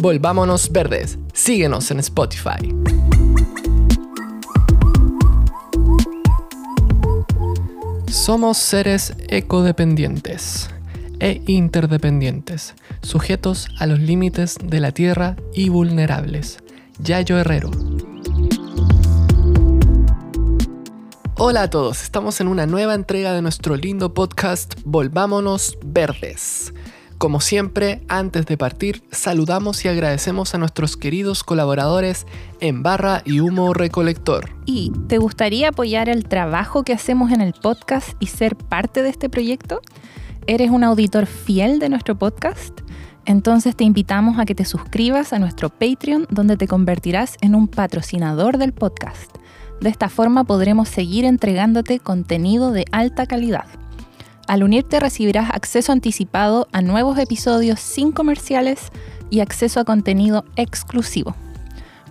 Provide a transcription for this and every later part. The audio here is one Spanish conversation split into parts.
Volvámonos Verdes. Síguenos en Spotify. Somos seres ecodependientes e interdependientes, sujetos a los límites de la tierra y vulnerables. Yayo Herrero. Hola a todos, estamos en una nueva entrega de nuestro lindo podcast Volvámonos Verdes. Como siempre, antes de partir, saludamos y agradecemos a nuestros queridos colaboradores en Barra y Humo Recolector. ¿Y te gustaría apoyar el trabajo que hacemos en el podcast y ser parte de este proyecto? ¿Eres un auditor fiel de nuestro podcast? Entonces te invitamos a que te suscribas a nuestro Patreon donde te convertirás en un patrocinador del podcast. De esta forma podremos seguir entregándote contenido de alta calidad. Al unirte recibirás acceso anticipado a nuevos episodios sin comerciales y acceso a contenido exclusivo.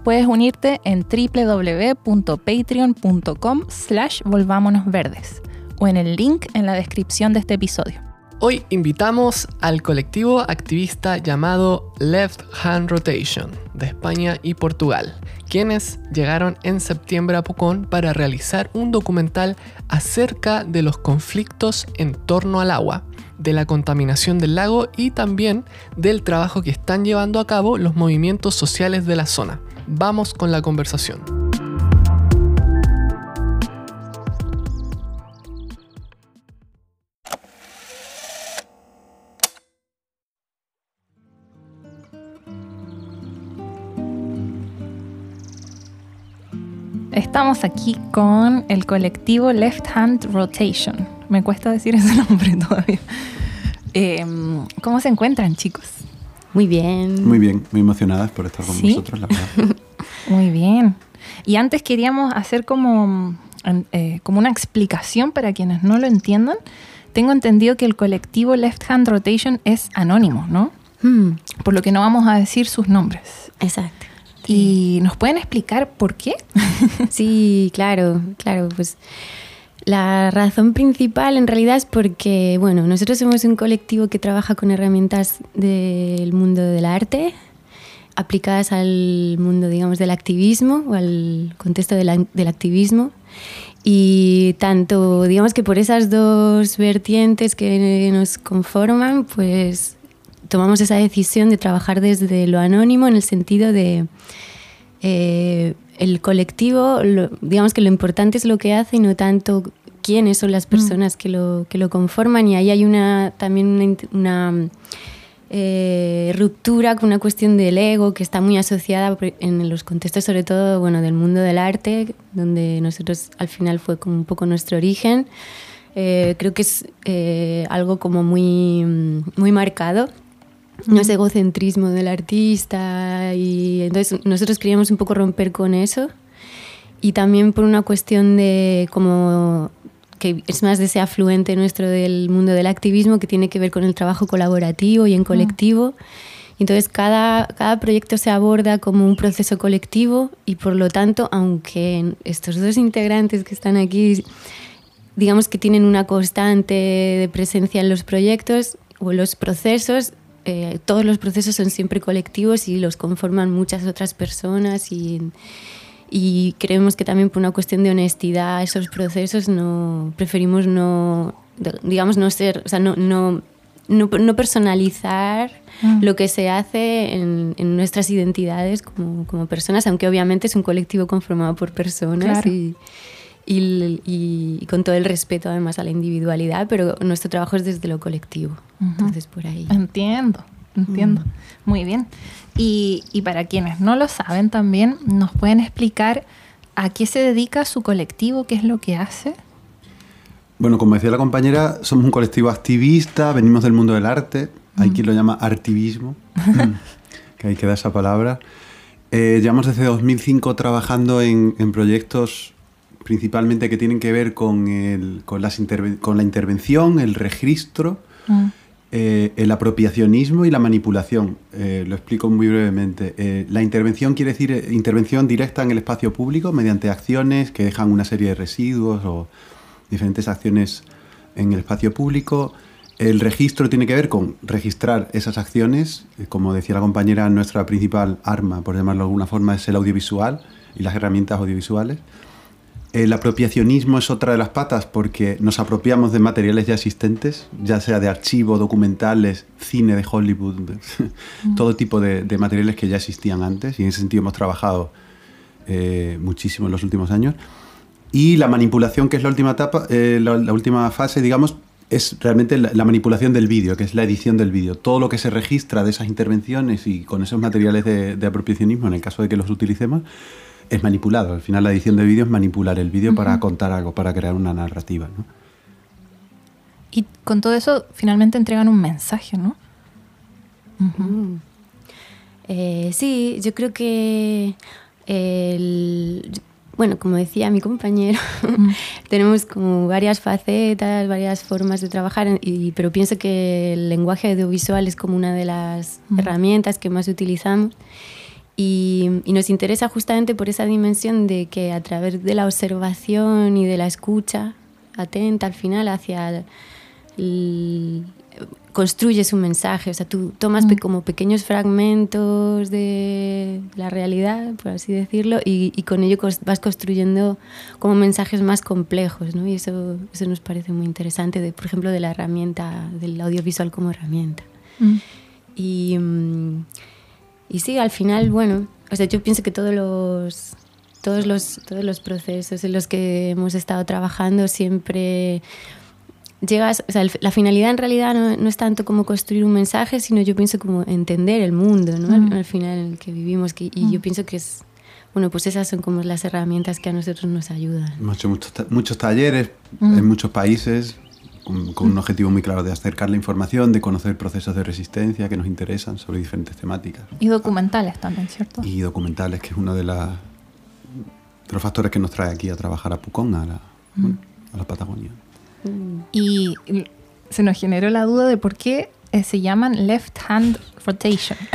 Puedes unirte en www.patreon.com slash volvámonosverdes o en el link en la descripción de este episodio. Hoy invitamos al colectivo activista llamado Left Hand Rotation de España y Portugal, quienes llegaron en septiembre a Pucón para realizar un documental acerca de los conflictos en torno al agua, de la contaminación del lago y también del trabajo que están llevando a cabo los movimientos sociales de la zona. Vamos con la conversación. Estamos aquí con el colectivo Left Hand Rotation. Me cuesta decir ese nombre todavía. Em, ¿Cómo se encuentran, chicos? Muy bien. Muy bien, muy emocionadas por estar con nosotros, la verdad. muy bien. Y antes queríamos hacer como, eh, como una explicación para quienes no lo entiendan. Tengo entendido que el colectivo Left Hand Rotation es anónimo, ¿no? Hmm. Por lo que no vamos a decir sus nombres. Exacto. ¿Y nos pueden explicar por qué? sí, claro, claro, pues la razón principal en realidad es porque, bueno, nosotros somos un colectivo que trabaja con herramientas del mundo del arte aplicadas al mundo, digamos, del activismo o al contexto del activismo. Y tanto, digamos que por esas dos vertientes que nos conforman, pues tomamos esa decisión de trabajar desde lo anónimo en el sentido de eh, el colectivo, digamos que lo importante es lo que hace y no tanto quiénes son las mm. personas que, lo, que lo conforman y ahí hay una, también una, eh, ruptura con una cuestión del ego que está muy asociada en los contextos sobre todo bueno, del mundo del arte, donde nosotros al final fue como un poco nuestro origen. Eh, creo que es algo como muy, muy marcado no es egocentrismo del artista y entonces nosotros queríamos un poco romper con eso y también por una cuestión de como que es más de ese afluente nuestro del mundo del activismo que tiene que ver con el trabajo colaborativo y en colectivo. Entonces cada, cada proyecto se aborda como un proceso colectivo y por lo tanto, aunque estos dos integrantes que están aquí, digamos que tienen una constante de presencia en los proyectos o los procesos, eh, todos los procesos son siempre colectivos y los conforman muchas otras personas y, y creemos que también por una cuestión de honestidad esos procesos no preferimos no digamos no ser o sea no, no, no, personalizar mm. lo que se hace en, en nuestras identidades como, como, personas aunque obviamente es un colectivo conformado por personas y y, con todo el respeto además a la individualidad, pero nuestro trabajo es desde lo colectivo. Entonces, por ahí. Entiendo, entiendo. Mm. Muy bien. Y, y, para quienes no lo saben también, ¿nos pueden explicar a qué se dedica su colectivo, qué es lo que hace? Bueno, como decía la compañera, somos un colectivo activista, venimos del mundo del arte, hay mm. quien lo llama artivismo, que ahí queda esa palabra. Eh, llevamos desde 2005 trabajando en, en proyectos principalmente que tienen que ver con, el, con, las con la intervención, el registro, mm. eh, el apropiacionismo y la manipulación. Eh, lo explico muy brevemente. Eh, la intervención quiere decir intervención directa en el espacio público mediante acciones que dejan una serie de residuos o diferentes acciones en el espacio público. El registro tiene que ver con registrar esas acciones. Eh, Como decía la compañera, nuestra principal arma, por llamarlo de alguna forma, es el audiovisual y las herramientas audiovisuales. El apropiacionismo es otra de las patas porque nos apropiamos de materiales ya existentes, ya sea de archivo, documentales, cine de Hollywood, todo tipo de, de materiales que ya existían antes y en ese sentido hemos trabajado eh, muchísimo en los últimos años. Y la manipulación, que es la última etapa, eh, la, la última fase, digamos, es realmente la, la manipulación del vídeo, que es la edición del vídeo. Todo lo que se registra de esas intervenciones y con esos materiales de, de apropiacionismo, en el caso de que los utilicemos, es manipulado. Al final la edición de vídeo es manipular el vídeo para contar algo, para crear una narrativa. ¿no? Y con todo eso, finalmente entregan un mensaje, ¿no? Mm. Eh, sí, yo creo que el, bueno, como decía mi compañero, tenemos como varias facetas, varias formas de trabajar, y, pero pienso que el lenguaje audiovisual es como una de las Mm. herramientas que más utilizamos. Y, y nos interesa justamente por esa dimensión de que a través de la observación y de la escucha atenta al final hacia el- construyes un mensaje, o sea, tú tomas pe- como pequeños fragmentos de la realidad, por así decirlo, y, y con ello vas construyendo como mensajes más complejos, ¿no? Y eso, eso nos parece muy interesante, de, por ejemplo, de la herramienta, del audiovisual como herramienta. Mm. Y, mm, y sí, al final, bueno, o sea, yo pienso que todos los, todos los, todos los procesos en los que hemos estado trabajando siempre llegas, o sea, el- la finalidad en realidad no, no es tanto como construir un mensaje, sino yo pienso como entender el mundo, ¿no? Al, Mm. al final en el que vivimos, que, y yo pienso que es, bueno, pues esas son como las herramientas que a nosotros nos ayudan. Hemos hecho muchos, muchos talleres Mm. en muchos países con, con un objetivo muy claro de acercar la información, de conocer procesos de resistencia que nos interesan sobre diferentes temáticas. Y documentales también, ¿cierto? Y documentales, que es uno de, de los factores que nos trae aquí a trabajar a Pucón, a la, bueno, a la Patagonia. Y se nos generó la duda de por qué eh, se llaman left hand rotation.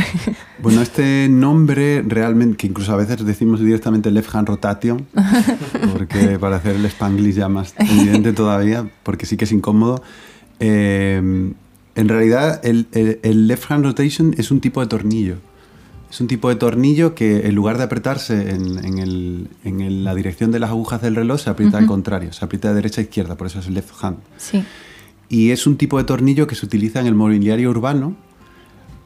Bueno, este nombre realmente, que incluso a veces decimos directamente left hand rotation, porque para hacer el spanglish ya más evidente todavía, porque sí que es incómodo. eh, en realidad, el, el- el left hand rotation es un tipo de tornillo. Es un tipo de tornillo que en lugar de apretarse en, en el- en la dirección de las agujas del reloj, se aprieta al contrario, se aprieta de derecha a izquierda, por eso es left hand. sí. Y es un tipo de tornillo que se utiliza en el mobiliario urbano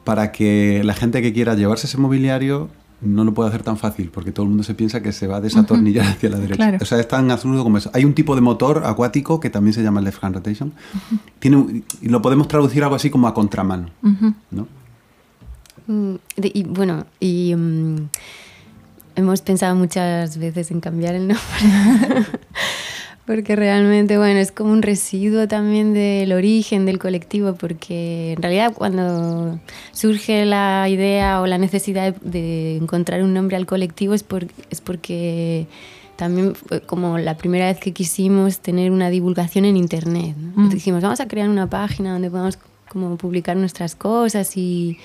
para que la gente que quiera llevarse ese mobiliario no lo pueda hacer tan fácil, porque todo el mundo se piensa que se va a desatornillar hacia la derecha. claro. O sea, es tan absurdo como eso. Hay un tipo de motor acuático que también se llama left hand rotation. Tiene, y lo podemos traducir algo así como a contramano. ¿no? Mm, de- y bueno, y mm, hemos pensado muchas veces en cambiar el nombre. porque realmente, bueno, es como un residuo también del origen del colectivo, porque en realidad cuando surge la idea o la necesidad de, de encontrar un nombre al colectivo es, por, es porque también fue como la primera vez que quisimos tener una divulgación en Internet. ¿no? Mm. Dijimos, vamos a crear una página donde podamos como publicar nuestras cosas y,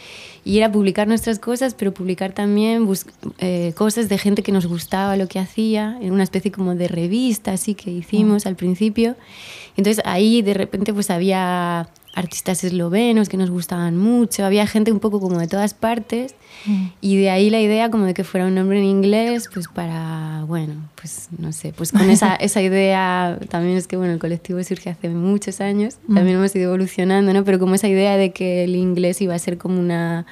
y era publicar nuestras cosas, pero publicar también eh, cosas de gente que nos gustaba lo que hacía, en una especie como de revista así que hicimos al principio. Entonces ahí de repente pues había artistas eslovenos que nos gustaban mucho, había gente un poco como de todas partes y de ahí la idea como de que fuera un nombre en inglés, pues para, bueno, pues no sé, pues con esa, esa idea, también es que bueno, el colectivo surge hace muchos años, también hemos ido evolucionando, ¿no? Pero como esa idea de que el inglés iba a ser como una,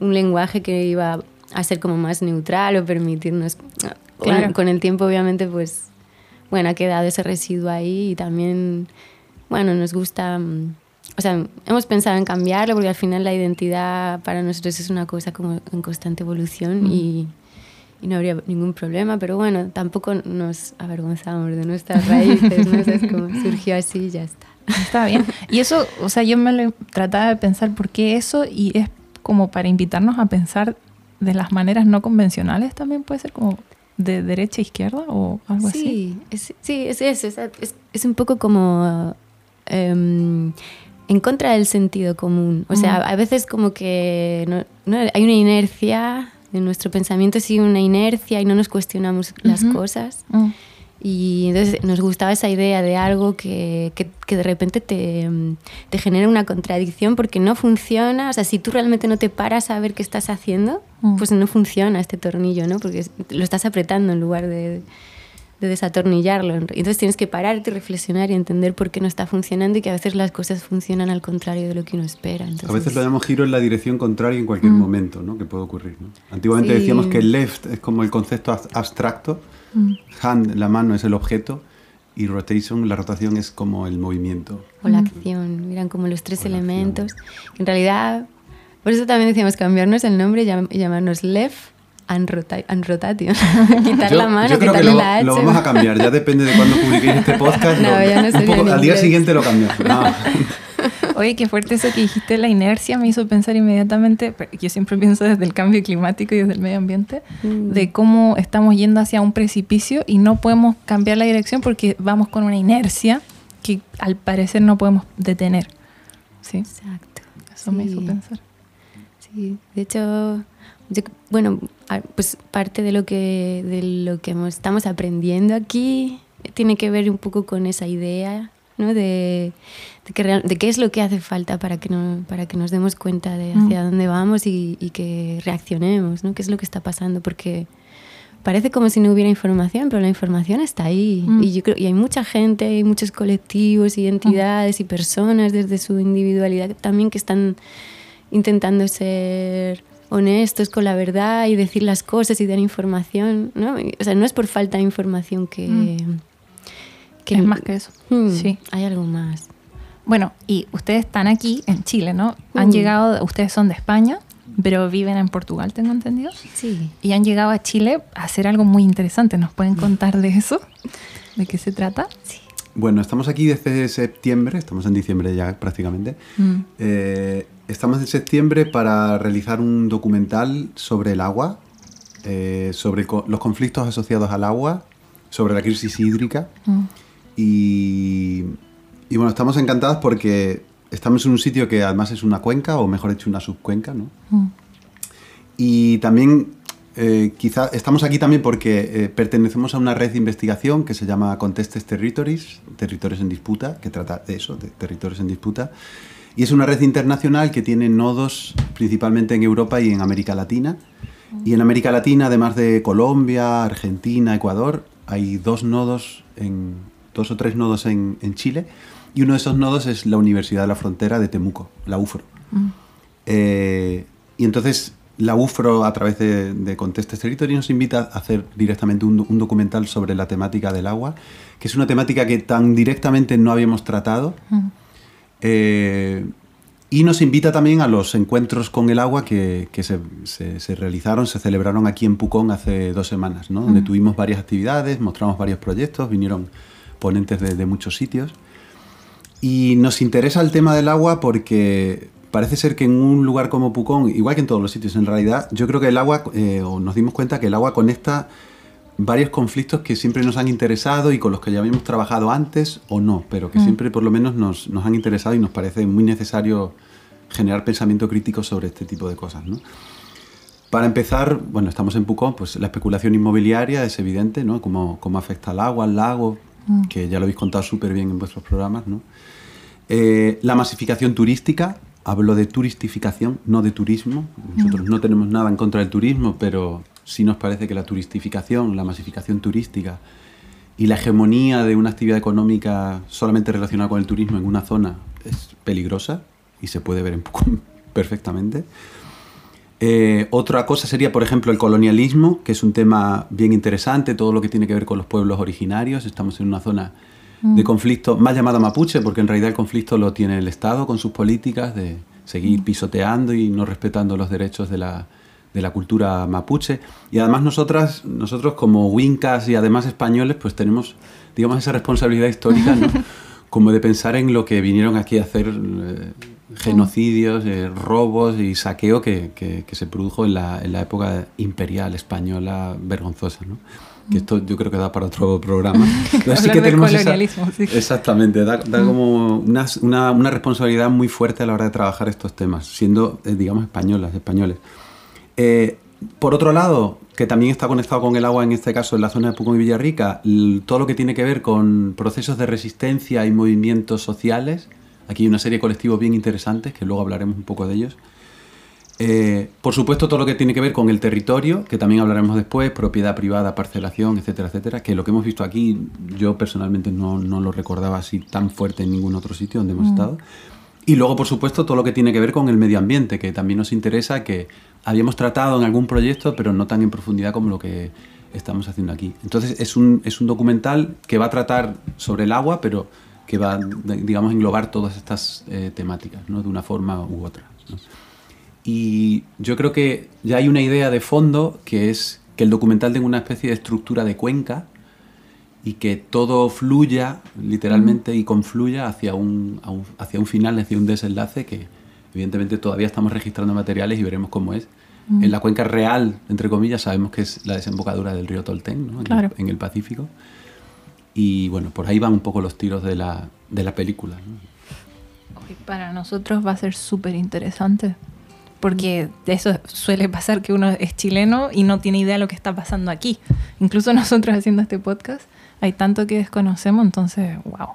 un lenguaje que iba a ser como más neutral o permitirnos, Claro. con, con el tiempo obviamente pues, bueno, ha quedado ese residuo ahí y también, bueno, nos gusta... mm, o sea, hemos pensado en cambiarlo porque al final la identidad para nosotros es una cosa como en constante evolución y, y no habría ningún problema, pero bueno, tampoco nos avergonzamos de nuestras raíces, ¿no? O sea, es como surgió así y ya está. Está bien. Y eso, o sea, yo me lo trataba de pensar por qué eso y es como para invitarnos a pensar de las maneras no convencionales también puede ser como de derecha a izquierda o algo así. Sí, es, sí, es eso, es, es- es un poco como em, en contra del sentido común. O sea, Mm. a veces como que no- no- hay una inercia, en nuestro pensamiento sigue una inercia y no nos cuestionamos las cosas. Mm. Y entonces nos gustaba esa idea de algo que, que, que de repente te, te, genera una contradicción porque no funciona. O sea, si tú realmente no te paras a ver qué estás haciendo, mm. pues no funciona este tornillo, ¿no? Porque lo estás apretando en lugar de, de desatornillarlo. Entonces tienes que pararte, reflexionar y entender por qué no está funcionando y que a veces las cosas funcionan al contrario de lo que uno espera. A veces lo llamamos giro en la dirección contraria en cualquier mm. momento ¿no? que puede ocurrir. ¿no? Antiguamente decíamos que left es como el concepto abstracto Mm. Hand, la mano, es el objeto y rotation, la rotación es como el movimiento. O la acción, eran como los tres elementos. En realidad, por eso también decíamos cambiarnos el nombre y llamarnos left and, rotation. Quitar la mano, yo creo que lo, lo, vamos a cambiar, ya depende de cuándo publiquéis este podcast. No, ya no al día siguiente lo cambiamos. Oye, qué fuerte eso que dijiste, la inercia me hizo pensar inmediatamente, yo siempre pienso desde el cambio climático y desde el medio ambiente, mm. de cómo estamos yendo hacia un precipicio y no podemos cambiar la dirección porque vamos con una inercia que al parecer no podemos detener. ¿Sí? Exacto. Eso me hizo pensar. Sí, de hecho, bueno, pues parte de lo que, de lo que estamos aprendiendo aquí tiene que ver un poco con esa idea ¿no? de, de, qué es lo que hace falta para que, no, para que nos demos cuenta de hacia mm. dónde vamos y, que reaccionemos, ¿no? qué es lo que está pasando, porque parece como si no hubiera información, pero la información está ahí. Mm. Y, yo creo, y hay mucha gente, hay muchos colectivos y entidades y personas desde su individualidad también que están intentando ser honestos con la verdad y decir las cosas y dar información. ¿no? O sea, no es por falta de información que... Mm. que es más que eso. sí. Hay algo más. Bueno, y ustedes están aquí en Chile, ¿no? Han llegado, ustedes son de España, pero viven en Portugal, tengo entendido. Sí. Y han llegado a Chile a hacer algo muy interesante. ¿Nos pueden contar de eso? ¿De qué se trata? Sí. Bueno, estamos aquí desde septiembre, estamos en diciembre ya prácticamente. Mm. Eh, estamos en septiembre para realizar un documental sobre el agua, eh, sobre los conflictos asociados al agua, sobre la crisis hídrica. Mm. Y y bueno, estamos encantados porque estamos en un sitio que además es una cuenca, o mejor dicho, una subcuenca, ¿no? Mm. Y también, eh, quizá, estamos aquí también porque eh, pertenecemos a una red de investigación que se llama Contestes Territories, Territorios en Disputa, que trata de eso, de territorios en disputa. Y es una red internacional que tiene nodos principalmente en Europa y en América Latina. Y en América Latina, además de Colombia, Argentina, Ecuador, hay dos nodos, en, dos o tres nodos en, en Chile y uno de esos nodos es la Universidad de la Frontera de Temuco, la UFRO. Mm. Eh, y entonces la UFRO, a través de, de Contestes Territory, nos invita a hacer directamente un, documental sobre la temática del agua, que es una temática que tan directamente no habíamos tratado. Eh, y nos invita también a los encuentros con el agua que, que se, se, realizaron, se celebraron aquí en Pucón hace dos semanas, ¿no? donde tuvimos varias actividades, mostramos varios proyectos, vinieron ponentes de, de muchos sitios. Y nos interesa el tema del agua porque parece ser que en un lugar como Pucón, igual que en todos los sitios en realidad, yo creo que el agua, eh, o nos dimos cuenta que el agua conecta varios conflictos que siempre nos han interesado y con los que ya habíamos trabajado antes o no, pero que mm. siempre por lo menos nos, nos, han interesado y nos parece muy necesario generar pensamiento crítico sobre este tipo de cosas. ¿no? Para empezar, bueno, estamos en Pucón, pues la especulación inmobiliaria es evidente, ¿no? Cómo, cómo afecta al agua, al lago, mm. que ya lo habéis contado súper bien en vuestros programas, ¿no? Eh, la masificación turística, hablo de turistificación, no de turismo. Nosotros no tenemos nada en contra del turismo, pero sí nos parece que la turistificación, la masificación turística y la hegemonía de una actividad económica solamente relacionada con el turismo en una zona es peligrosa y se puede ver en perfectamente. Eh, otra cosa sería, por ejemplo, el colonialismo, que es un tema bien interesante, todo lo que tiene que ver con los pueblos originarios. Estamos en una zona de mm. conflicto, más llamado mapuche, porque en realidad el conflicto lo tiene el Estado con sus políticas de seguir mm. pisoteando y no respetando los derechos de la, de la cultura mapuche. Y además nosotras, nosotros como wincas y además españoles, pues tenemos, digamos, esa responsabilidad histórica, ¿no? como de pensar en lo que vinieron aquí a hacer eh, genocidios, eh, robos y saqueo que, que, que se produjo en la, en la, época imperial española vergonzosa. ¿no? Que esto yo creo que da para otro programa. Así que tenemos colonialismo, sí. Exactamente, da, da como una, una, una, responsabilidad muy fuerte a la hora de trabajar estos temas, siendo, eh, digamos, españolas, españoles. Eh, por otro lado, que también está conectado con el agua, en este caso en la zona de Pucón y Villarrica, todo lo que tiene que ver con procesos de resistencia y movimientos sociales. Aquí hay una serie de colectivos bien interesantes, que luego hablaremos un poco de ellos. Eh, por supuesto, todo lo que tiene que ver con el territorio, que también hablaremos después, propiedad privada, parcelación, etcétera, etcétera, que lo que hemos visto aquí, yo personalmente no, no lo recordaba así tan fuerte en ningún otro sitio donde hemos mm. estado. Y luego, por supuesto, todo lo que tiene que ver con el medio ambiente, que también nos interesa, que habíamos tratado en algún proyecto, pero no tan en profundidad como lo que estamos haciendo aquí. Entonces, es un, es un documental que va a tratar sobre el agua, pero que va, digamos, a englobar todas estas eh, temáticas, ¿no? De una forma u otra. Y yo creo que ya hay una idea de fondo que es que el documental tenga una especie de estructura de cuenca, y que todo fluya literalmente y confluya hacia un, hacia un final, hacia un desenlace que evidentemente todavía estamos registrando materiales y veremos cómo es. En la cuenca real, entre comillas, sabemos que es la desembocadura del río Tolten, ¿no? en, el, Pacífico. Y bueno, por ahí van un poco los tiros de la, de la película. Para nosotros va a ser súper interesante, porque eso suele pasar que uno es chileno y no tiene idea de lo que está pasando aquí. Incluso nosotros haciendo este podcast hay tanto que desconocemos, entonces, wow.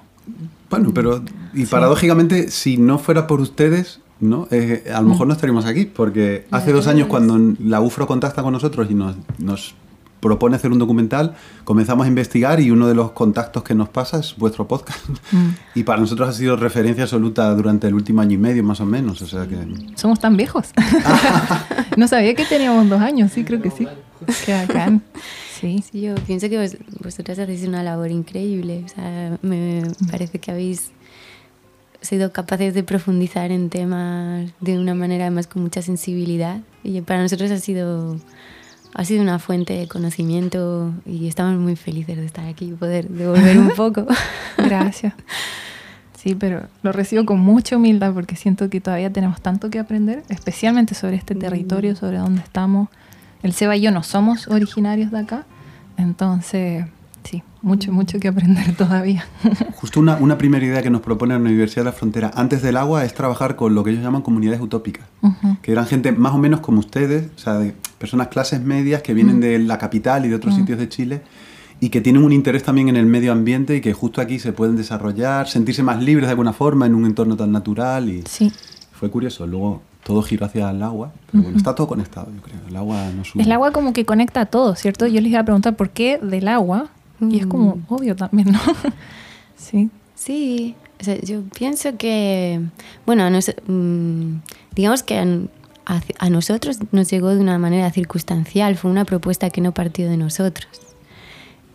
Bueno, pero y paradójicamente, si no fuera por ustedes, ¿no? Eh, a lo mejor mm. no estaríamos aquí, porque hace dos años cuando la UFRO contacta con nosotros y nos, nos propone hacer un documental, comenzamos a investigar y uno de los contactos que nos pasa es vuestro podcast. Mm. Y para nosotros ha sido referencia absoluta durante el último año y medio, más o menos. O sea que... Somos tan viejos. no sabía que teníamos dos años, sí, creo que sí. Qué bacán. Sí. yo pienso que vos, vosotras hacéis una labor increíble. O sea, me parece que habéis sido capaces de profundizar en temas de una manera además con mucha sensibilidad. Y para nosotros ha sido, ha sido una fuente de conocimiento y estamos muy felices de estar aquí y poder devolver un poco. Gracias. Sí, pero lo recibo con mucha humildad porque siento que todavía tenemos tanto que aprender, especialmente sobre este territorio, mm. sobre dónde estamos el Seba y yo no somos originarios de acá, entonces sí, mucho, mucho que aprender todavía. Justo una, una primera idea que nos propone la Universidad de la Frontera antes del agua es trabajar con lo que ellos llaman comunidades utópicas, que eran gente más o menos como ustedes, o sea, de personas clases medias que vienen de la capital y de otros sitios de Chile y que tienen un interés también en el medio ambiente y que justo aquí se pueden desarrollar, sentirse más libres de alguna forma en un entorno tan natural. Y sí. Fue curioso. Luego todo giró hacia el agua, pero bueno, está todo conectado, yo creo. El agua no El agua como que conecta a todo, ¿cierto? Yo les iba a preguntar por qué del agua, y es como mm. obvio también, ¿no? sí. Sí, yo pienso que, bueno, mm, digamos que a, nosotros nos llegó de una manera circunstancial, fue una propuesta que no partió de nosotros,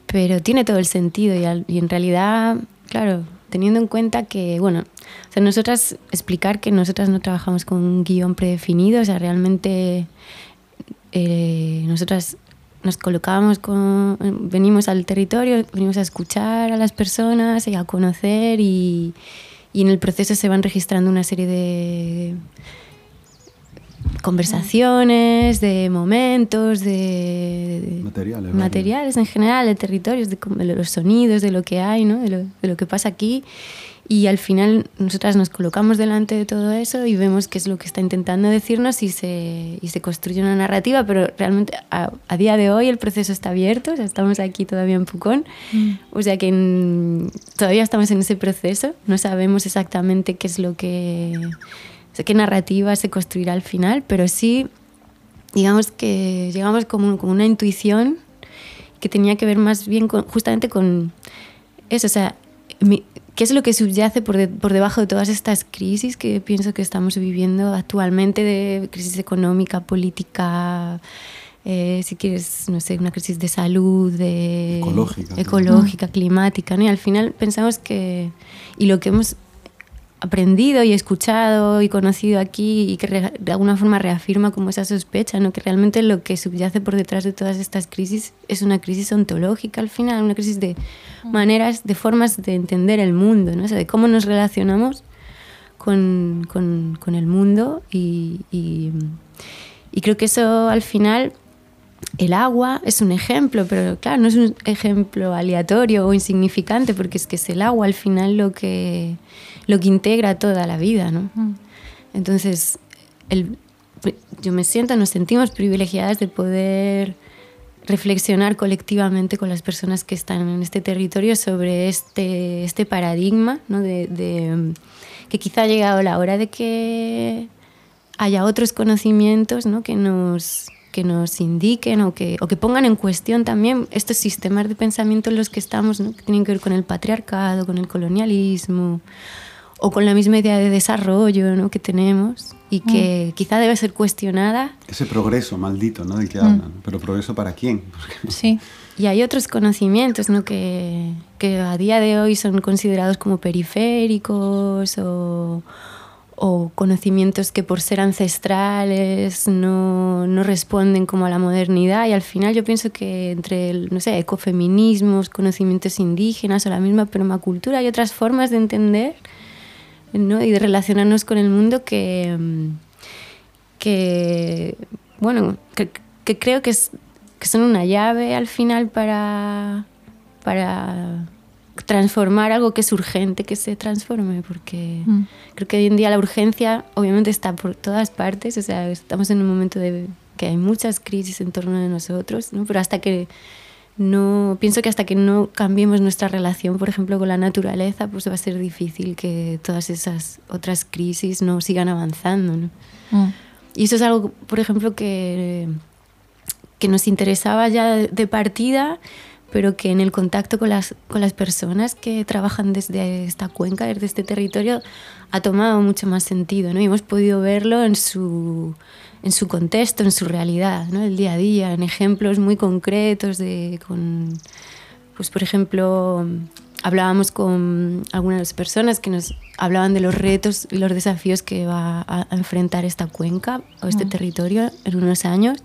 pero tiene todo el sentido y en realidad, claro, teniendo en cuenta que, bueno, o sea, nosotras, explicar que nosotras no trabajamos con un guion predefinido, o sea, realmente eh, nosotras nos colocamos con, venimos al territorio, venimos a escuchar a las personas y a conocer y, y en el proceso se van registrando una serie de conversaciones, de momentos, de materiales, materiales en general, de territorios, de, los sonidos, de lo que hay, ¿no? de, lo, que pasa aquí. Y al final nosotras nos colocamos delante de todo eso y vemos qué es lo que está intentando decirnos y se, y se construye una narrativa, pero realmente a, día de hoy el proceso está abierto, o sea, estamos aquí todavía en Pucón, mm. o sea que todavía estamos en ese proceso, no sabemos exactamente qué es lo que qué narrativa se construirá al final, pero sí, digamos que llegamos como, como una intuición que tenía que ver más bien con, justamente con eso, o sea, qué es lo que subyace por, por, debajo de todas estas crisis que pienso que estamos viviendo actualmente, de crisis económica, política, eh, si quieres, no sé, una crisis de salud, de ecológica, ecológica climática, ¿no? y al final pensamos que, y lo que hemos aprendido y escuchado y conocido aquí y que de alguna forma reafirma como esa sospecha, ¿no? que realmente lo que subyace por detrás de todas estas crisis es una crisis ontológica al final, una crisis de mm. maneras, de formas de entender el mundo, ¿no? de cómo nos relacionamos con, con, con el mundo y, y, y creo que eso al final el agua es un ejemplo, pero claro, no es un ejemplo aleatorio o insignificante, porque es que es el agua al final lo que, lo que integra toda la vida, ¿no? Entonces, el, yo me siento, nos sentimos privilegiadas de poder reflexionar colectivamente con las personas que están en este territorio sobre este, este paradigma, ¿no? de, de, que quizá ha llegado la hora de que haya otros conocimientos ¿no? que, nos, que nos indiquen o que, o que pongan en cuestión también estos sistemas de pensamiento en los que estamos, ¿no? que tienen que ver con el patriarcado, con el colonialismo o con la misma idea de desarrollo ¿no? que tenemos y que mm. quizá debe ser cuestionada. Ese progreso maldito ¿no? del que mm. hablan, pero progreso para quién? Sí. Y hay otros conocimientos ¿no? que, que a día de hoy son considerados como periféricos o, o conocimientos que por ser ancestrales no, no, responden como a la modernidad y al final yo pienso que entre, el, no sé, ecofeminismos, conocimientos indígenas o la misma permacultura hay otras formas de entender ¿no? y de relacionarnos con el mundo que, que bueno, que, que creo que, es, que son una llave al final para, para transformar algo que es urgente que se transforme, porque mm. creo que hoy en día la urgencia obviamente está por todas partes, o sea, estamos en un momento de que hay muchas crisis en torno de nosotros, ¿no? pero hasta que no pienso que hasta que no cambiemos nuestra relación, por ejemplo, con la naturaleza, pues va a ser difícil que todas esas otras crisis no sigan avanzando. ¿no? Mm. Y eso es algo, por ejemplo, que, que nos interesaba ya de partida pero que en el contacto con las, con las personas que trabajan desde esta cuenca, desde este territorio, ha tomado mucho más sentido, ¿no? Y hemos podido verlo en su, en su contexto, en su realidad, ¿no? El día a día, en ejemplos muy concretos de, con, pues por ejemplo, hablábamos con algunas personas que nos hablaban de los retos y los desafíos que va a, enfrentar esta cuenca o este mm. territorio en unos años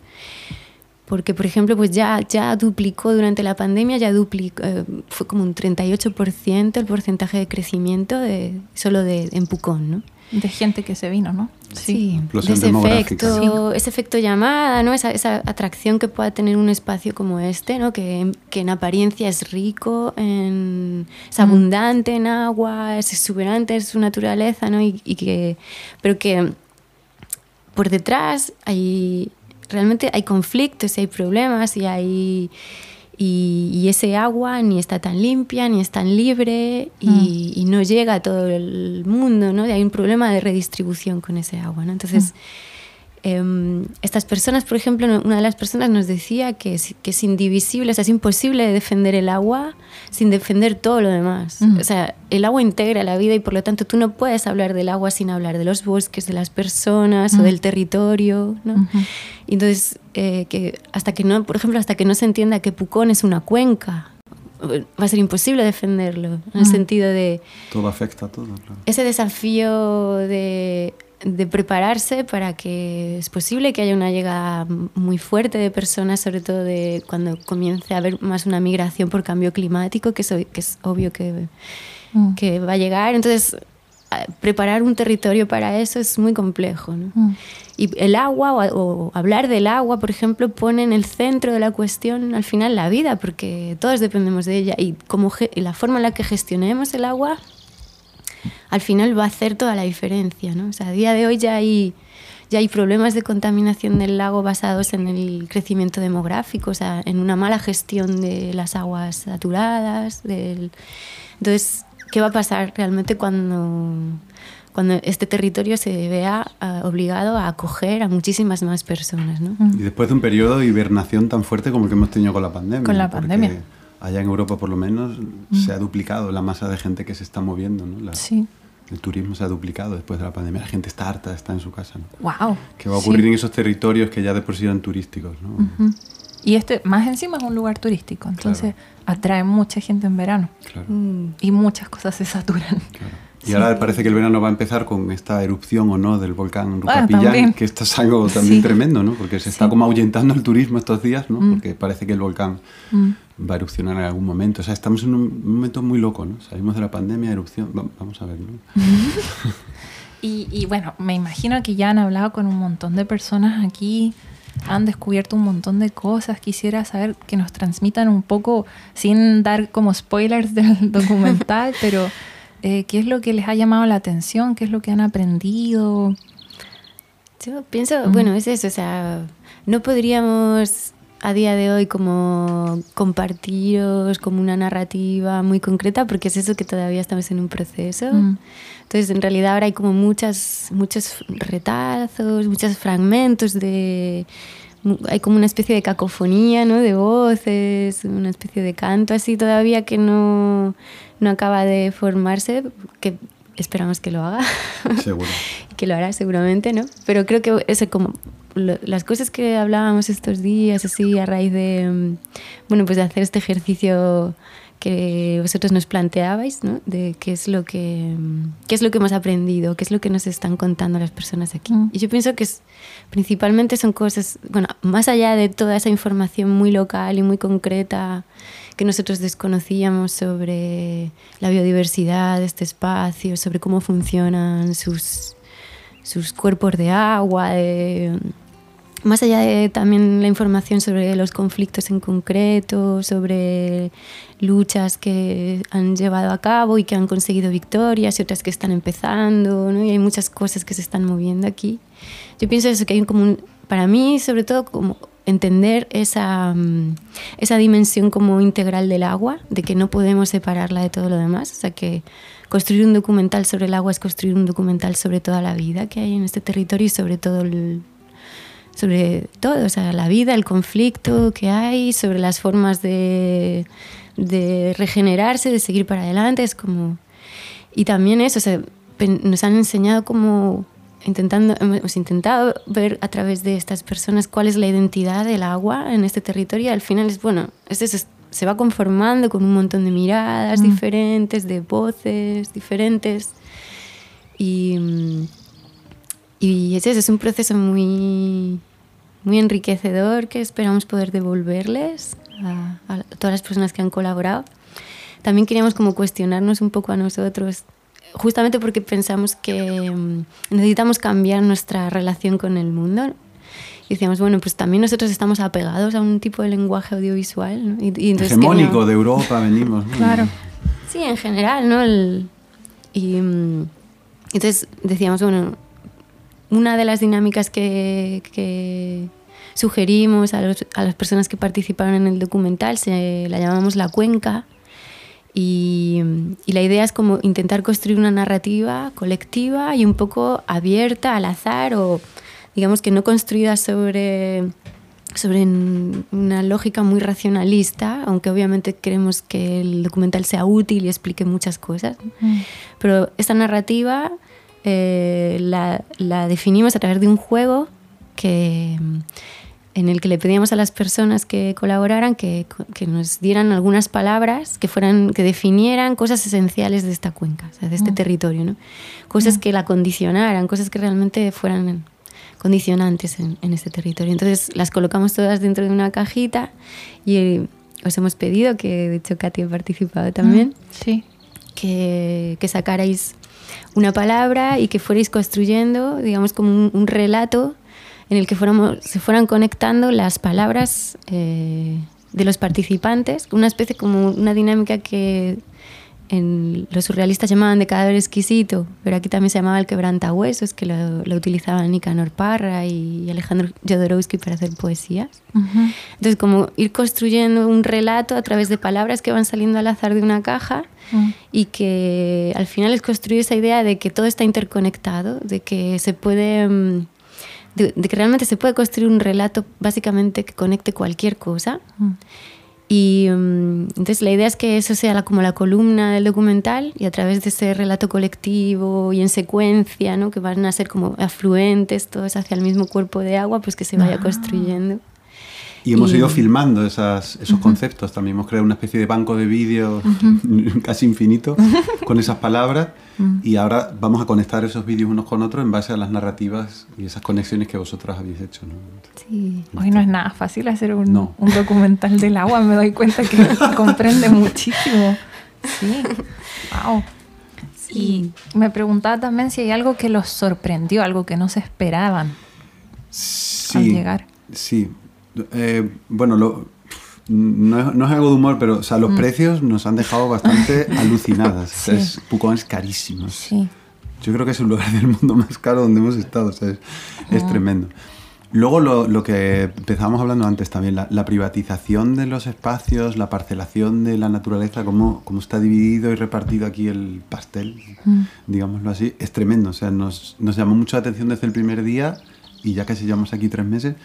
porque por ejemplo pues ya, ya duplicó durante la pandemia, ya duplicó, eh, fue como un 38% el porcentaje de crecimiento de, solo de, en Pucón, ¿no? De gente que se vino, ¿no? Sí, ese efecto, ese efecto llamada, ¿no? Esa, esa, atracción que pueda tener un espacio como este, ¿no? Que, que en apariencia es rico, en, es abundante en agua, es exuberante en su naturaleza, ¿no? Y, y que, pero que por detrás hay realmente hay conflictos y hay problemas y hay... Y, ese agua ni está tan limpia, ni es tan libre y, mm. no llega a todo el mundo, ¿no? Hay un problema de redistribución con ese agua, ¿no? Entonces... Mm. Em, estas personas, por ejemplo, una de las personas nos decía que es, que es indivisible, o sea, es imposible defender el agua sin defender todo lo demás. O sea, el agua integra la vida y por lo tanto tú no puedes hablar del agua sin hablar de los bosques, de las personas o del territorio. ¿no? Entonces, eh, que hasta que no, por ejemplo, hasta que no se entienda que Pucón es una cuenca, va a ser imposible defenderlo, en el sentido de... Todo afecta a todo, claro. Ese desafío de de prepararse para que es posible que haya una llegada muy fuerte de personas, sobre todo de cuando comience a haber más una migración por cambio climático, que es, que es obvio que, mm. que va a llegar. Entonces, preparar un territorio para eso es muy complejo. Mm. Y el agua, o, hablar del agua, por ejemplo, pone en el centro de la cuestión al final la vida, porque todos dependemos de ella. Y, como la forma en la que gestionemos el agua al final va a hacer toda la diferencia. ¿no? O sea, a día de hoy ya hay, ya hay problemas de contaminación del lago basados en el crecimiento demográfico, o sea, en una mala gestión de las aguas saturadas. Del... Entonces, ¿qué va a pasar realmente cuando, cuando este territorio se vea uh, obligado a acoger a muchísimas más personas? ¿no? Y después de un periodo de hibernación tan fuerte como el que hemos tenido con la pandemia. Con la pandemia. Allá en Europa, por lo menos, se ha duplicado la masa de gente que se está moviendo. ¿no? sí el turismo se ha duplicado después de la pandemia. La gente está harta, está en su casa. Wow. ¿Qué va a ocurrir en esos territorios que ya de por sí eran turísticos? ¿no? Y este, más encima, es un lugar turístico. Entonces, atrae mucha gente en verano. Claro. Mm. Y muchas cosas se saturan. Claro. Y ahora parece que el verano va a empezar con esta erupción o no del volcán ah, Rucapillán, que esto es algo también tremendo, ¿no? Porque se está como ahuyentando el turismo estos días, ¿no? Mm. Porque parece que el volcán mm. Va a erupcionar en algún momento. O sea, estamos en un momento muy loco, ¿no? Salimos de la pandemia, erupción, vamos a ver, ¿no? y, y bueno, me imagino que ya han hablado con un montón de personas aquí han descubierto un montón de cosas. Quisiera saber que nos transmitan un poco, sin dar como spoilers del documental, pero eh, ¿Qué es lo que les ha llamado la atención? ¿Qué es lo que han aprendido? Yo pienso, bueno, es eso, o sea, no podríamos a día de hoy como compartiros como una narrativa muy concreta porque es eso que todavía estamos en un proceso. Mm. Entonces, en realidad ahora hay como muchas, muchos retazos, muchos fragmentos de... Hay como una especie de cacofonía, ¿no? De voces, una especie de canto así todavía que no, no acaba de formarse, que esperamos que lo haga. Seguro. que lo hará seguramente, ¿no? Pero creo que es como lo- las cosas que hablábamos estos días, así a raíz de, mm, bueno, pues de hacer este ejercicio que vosotros nos planteabais, ¿no? De qué es lo que, mm, qué es lo que hemos aprendido, qué es lo que nos están contando las personas aquí. Mm. Y yo pienso que es, principalmente son cosas, bueno, más allá de toda esa información muy local y muy concreta que nosotros desconocíamos sobre la biodiversidad de este espacio, sobre cómo funcionan sus, sus cuerpos de agua, de- más allá de también la información sobre los conflictos en concreto, sobre luchas que han llevado a cabo y que han conseguido victorias y otras que están empezando, ¿no? y hay muchas cosas que se están moviendo aquí. Yo pienso eso, que hay como un, para mí sobre todo como entender esa, mm, esa dimensión como integral del agua, de que no podemos separarla de todo lo demás, o sea que construir un documental sobre el agua es construir un documental sobre toda la vida que hay en este territorio y sobre todo el, sobre todo, o sea, la vida, el conflicto que hay, sobre las formas de, de regenerarse, de seguir para adelante, es como... Y también eso, o sea, nos han enseñado como intentando, hemos intentado ver a través de estas personas cuál es la identidad del agua en este territorio y al final es, bueno, es eso, se va conformando con un montón de miradas Mm. diferentes, de voces diferentes y, mm, y es eso, es un proceso muy, muy enriquecedor que esperamos poder devolverles a, a todas las personas que han colaborado. También queríamos como cuestionarnos un poco a nosotros, justamente porque pensamos que mm, necesitamos cambiar nuestra relación con el mundo. Y decíamos, bueno, pues también nosotros estamos apegados a un tipo de lenguaje audiovisual. ¿no? Y, y Hegemónico queríamos- de Europa venimos. ¿no? Claro. Sí, en general, ¿no? El- y mm, entonces decíamos, bueno, una de las dinámicas que, que sugerimos a, los- a las personas que participaron en el documental se la llamamos la cuenca. Y, y la idea es como intentar construir una narrativa colectiva y un poco abierta al azar o digamos que no construida sobre sobre un- una lógica muy racionalista, aunque obviamente queremos que el documental sea útil y explique muchas cosas. Pero esta narrativa eh, la, la definimos a través de un juego que, mm, en el que le pedíamos a las personas que colaboraran que, que nos dieran algunas palabras que, fueran, que definieran cosas esenciales de esta cuenca, o sea, de este Mm. territorio. ¿no? Cosas Mm. que la condicionaran, cosas que realmente fueran condicionantes en, en este territorio. Entonces las colocamos todas dentro de una cajita y eh, os hemos pedido, que de hecho Katy ha participado también, Mm, Sí. que, que sacarais una palabra y que fuerais construyendo, digamos, como un, relato en el que fuéramos, se fueran conectando las palabras eh, de los participantes, una especie como una dinámica que en los surrealistas llamaban de cadáver exquisito, pero aquí también se llamaba el quebrantahuesos, que lo, lo utilizaban Nicanor Parra y Alejandro Jodorowsky para hacer poesías. Ujú. Entonces, como ir construyendo un relato a través de palabras que van saliendo al azar de una caja Mm. y que al final es construir esa idea de que todo está interconectado, de que se puede, mm, de, de que realmente se puede construir un relato básicamente que conecte cualquier cosa. Mm. Y mm, entonces la idea es que eso sea la- como la columna del documental y a través de ese relato colectivo y en secuencia, ¿no? que van a ser como afluentes todos hacia el mismo cuerpo de agua, pues que se vaya Ah. construyendo. Y hemos Y- ido filmando esas, esos conceptos también. Hemos creado una especie de banco de vídeos casi infinito con esas palabras. Y ahora vamos a conectar esos vídeos unos con otros en base a las narrativas y esas conexiones que vosotros habéis hecho. ¿no? Sí. Hoy no es nada fácil hacer un, No. un documental del agua, me doy cuenta que comprende muchísimo. Sí, wow. Y me preguntaba también si hay algo que los sorprendió, algo que no se esperaban Sí, al llegar. Sí. Eh, bueno, lo- no, es, no es algo de humor, pero o sea, los precios nos han dejado bastante alucinadas. Mm. Sí. es, Pucón es carísimo. Sí. Yo creo que es el lugar del mundo más caro donde hemos estado. o sea, es, es Ah. tremendo. Luego lo, lo que empezábamos hablando antes también, la, la privatización de los espacios, la parcelación de la naturaleza, cómo, cómo está dividido y repartido aquí el pastel, digámoslo así, es tremendo. O sea, nos, nos llamó mucho la atención desde el primer día, y ya casi llevamos aquí tres meses,